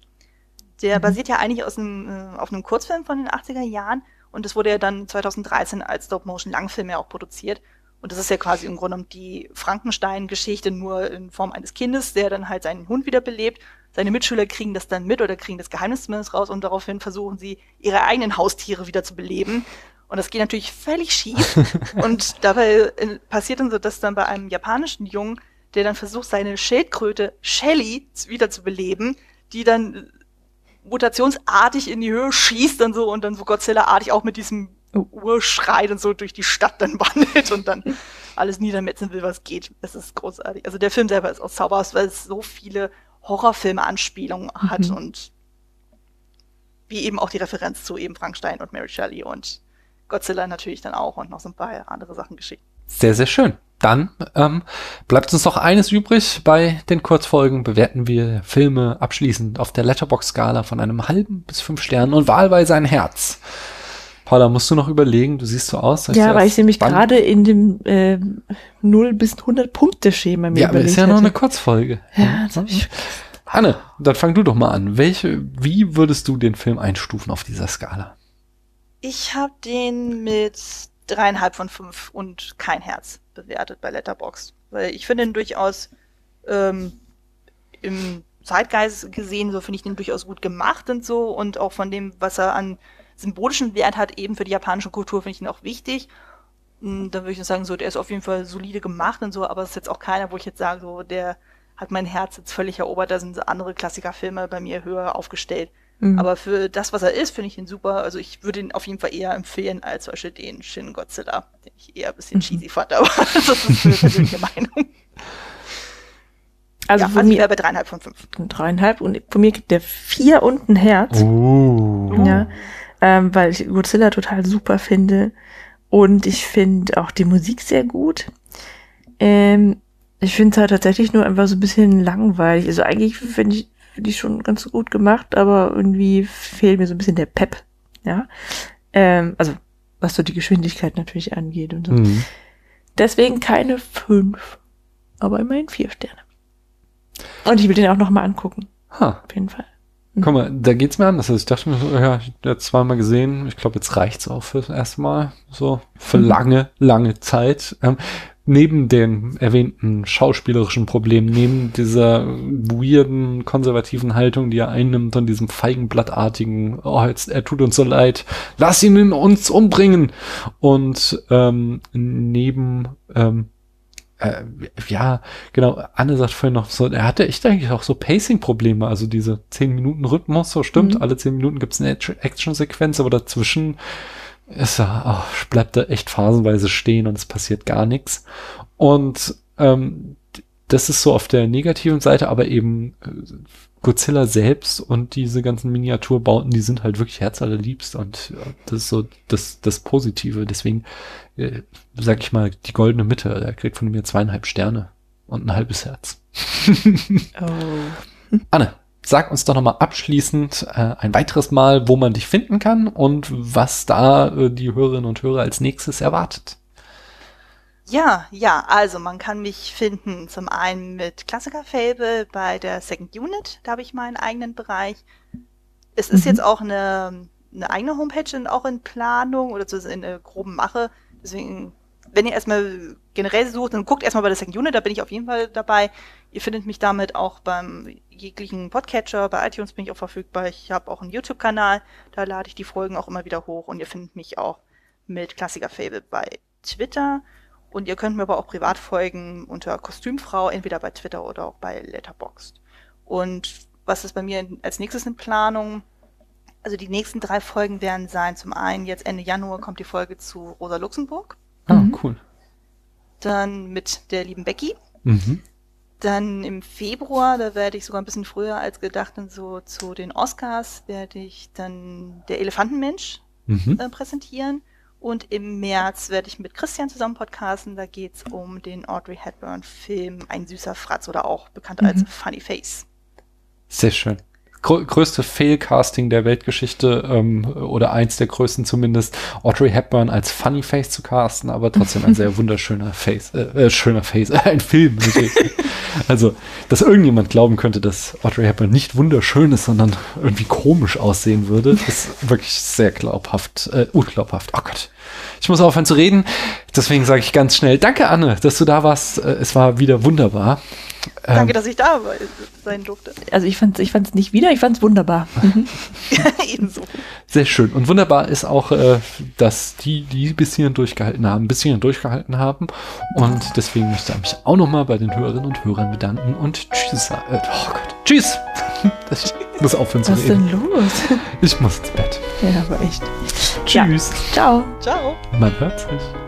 Der Mhm. basiert ja eigentlich aus einem, äh, auf einem Kurzfilm von den 80er Jahren. Und das wurde ja dann 2013 als Stop-Motion-Langfilm ja auch produziert. Und das ist ja quasi im Grunde genommen die Frankenstein-Geschichte nur in Form eines Kindes, der dann halt seinen Hund wiederbelebt. Seine Mitschüler kriegen das dann mit oder kriegen das Geheimnis zumindest raus und daraufhin versuchen sie, ihre eigenen Haustiere wieder zu beleben. Und das geht natürlich völlig schief. und dabei äh, passiert dann so, dass dann bei einem japanischen Jungen, der dann versucht, seine Schildkröte Shelly wieder zu beleben, die dann mutationsartig in die Höhe schießt und so und dann so Godzilla-artig auch mit diesem Urschrei und so durch die Stadt dann wandelt und dann alles niedermetzen will, was geht. Es ist großartig. Also der Film selber ist auch zauberhaft, weil es so viele Horrorfilme-Anspielungen hat Mhm. und wie eben auch die Referenz zu eben Frankenstein und Mary Shelley und Godzilla natürlich dann auch und noch so ein paar andere Sachen geschickt. Sehr, sehr schön. Dann ähm, bleibt uns noch eines übrig. Bei den Kurzfolgen bewerten wir Filme abschließend auf der Letterbox-Skala von einem halben bis fünf Sternen und wahlweise ein Herz. Paula, musst du noch überlegen, du siehst so aus. als Ja, weil ich nämlich gerade in dem äh, 0 bis 100 Punkte Schema mir Ja, aber ist ja noch hatte. eine Kurzfolge. Ja, das hab ich Anne, dann fang du doch mal an. Welche, wie würdest du den Film einstufen auf dieser Skala? Ich habe den mit dreieinhalb von fünf und kein Herz bewertet bei Letterboxd. Weil ich finde ihn durchaus ähm, im Zeitgeist gesehen, so finde ich den durchaus gut gemacht und so und auch von dem, was er an symbolischen Wert hat, eben für die japanische Kultur, finde ich ihn auch wichtig. Und da würde ich sagen, so, der ist auf jeden Fall solide gemacht und so, aber es ist jetzt auch keiner, wo ich jetzt sage, so, der hat mein Herz jetzt völlig erobert, da sind andere Klassikerfilme bei mir höher aufgestellt. Mhm. Aber für das, was er ist, finde ich ihn super. Also ich würde ihn auf jeden Fall eher empfehlen als zum Beispiel den Shin Godzilla, den ich eher ein bisschen Mhm. cheesy fand, aber das ist eine persönliche Meinung. also ja, von also ich mir bei dreieinhalb von fünf. dreieinhalb und von mir gibt der vier und ein Herz. Oh. Ja, ähm, weil ich Godzilla total super finde und ich finde auch die Musik sehr gut. Ähm, ich finde es halt tatsächlich nur einfach so ein bisschen langweilig. Also eigentlich finde ich, finde ich schon ganz gut gemacht, aber irgendwie fehlt mir so ein bisschen der Pep. Ja, ähm, also was so die Geschwindigkeit natürlich angeht und so. Mhm. Deswegen keine fünf, aber immerhin vier Sterne. Und ich will den auch noch mal angucken, Ha. auf jeden Fall. Guck mal, da geht's mir anders. Also ich dachte mir so, ja, ich habe zweimal gesehen. Ich glaube, jetzt reicht's auch fürs erste Mal. So, für Mhm. lange, lange Zeit. Ähm, neben den erwähnten schauspielerischen Problemen, neben dieser weirden, konservativen Haltung, die er einnimmt und diesem feigenblattartigen, oh, jetzt, er tut uns so leid, lass ihn in uns umbringen. Und ähm, neben ähm, äh, ja, genau, Anne sagt vorhin noch so, er hatte echt eigentlich auch so Pacing-Probleme, also diese 10-Minuten-Rhythmus, so stimmt, Mhm. alle 10 Minuten gibt's eine Act- Action-Sequenz, aber dazwischen ist er, ach, bleibt er echt phasenweise stehen und es passiert gar nichts. Und ähm, das ist so auf der negativen Seite, aber eben äh, Godzilla selbst und diese ganzen Miniaturbauten, die sind halt wirklich herzallerliebst und ja, das ist so das, das Positive. Deswegen äh, sag ich mal, die goldene Mitte. Der kriegt von mir zweieinhalb Sterne und ein halbes Herz. Oh. Anne, sag uns doch nochmal abschließend äh, ein weiteres Mal, wo man dich finden kann und was da äh, die Hörerinnen und Hörer als nächstes erwartet. Ja, ja, also man kann mich finden zum einen mit Klassiker Fable bei der Second Unit, da habe ich meinen eigenen Bereich. Es ist Mhm. jetzt auch eine, eine eigene Homepage in, auch in Planung oder so in groben Mache. Deswegen, wenn ihr erstmal generell sucht, dann guckt erstmal bei der Second Unit, da bin ich auf jeden Fall dabei. Ihr findet mich damit auch beim jeglichen Podcatcher, bei iTunes bin ich auch verfügbar. Ich habe auch einen YouTube-Kanal, da lade ich die Folgen auch immer wieder hoch und ihr findet mich auch mit Klassiker Fable bei Twitter. Und ihr könnt mir aber auch privat folgen unter Kostümfrau, entweder bei Twitter oder auch bei Letterboxd. Und was ist bei mir als nächstes in Planung? Also die nächsten drei Folgen werden sein, zum einen jetzt Ende Januar kommt die Folge zu Rosa Luxemburg, Ah, Mhm. cool. dann mit der lieben Becky, Mhm. dann im Februar, da werde ich sogar ein bisschen früher als gedacht, dann so zu den Oscars werde ich dann der Elefantenmensch Mhm. äh, präsentieren. Und im März werde ich mit Christian zusammen podcasten. Da geht's um den Audrey Hepburn-Film Ein süßer Fratz oder auch bekannt als Mhm. Funny Face. Sehr schön. Grö größte Fail-Casting der Weltgeschichte ähm, oder eins der größten zumindest, Audrey Hepburn als Funny Face zu casten, aber trotzdem ein sehr wunderschöner Face, äh, äh, schöner Face, ein Film also, dass irgendjemand glauben könnte, dass Audrey Hepburn nicht wunderschön ist, sondern irgendwie komisch aussehen würde, ist wirklich sehr glaubhaft, äh, unglaubhaft. Oh Gott. Ich muss aufhören zu reden, deswegen sage ich ganz schnell, danke Anne, dass du da warst. Äh, Es war wieder wunderbar. Ähm, Danke, dass ich da war- sein durfte. Also ich fand's, ich fand's nicht wieder, ich fand's wunderbar. Mhm. Ebenso. Sehr schön. Und wunderbar ist auch, äh, dass die, die bis hierhin durchgehalten haben, bis hierhin durchgehalten haben. Und deswegen möchte ich mich auch nochmal bei den Hörerinnen und Hörern bedanken und tschüss. Äh, oh Gott. Tschüss. Ich muss aufhören zu Was ist reden. denn los? Ich muss ins Bett. Ja, aber echt. Tschüss. Ciao. Ciao. Man hört sich.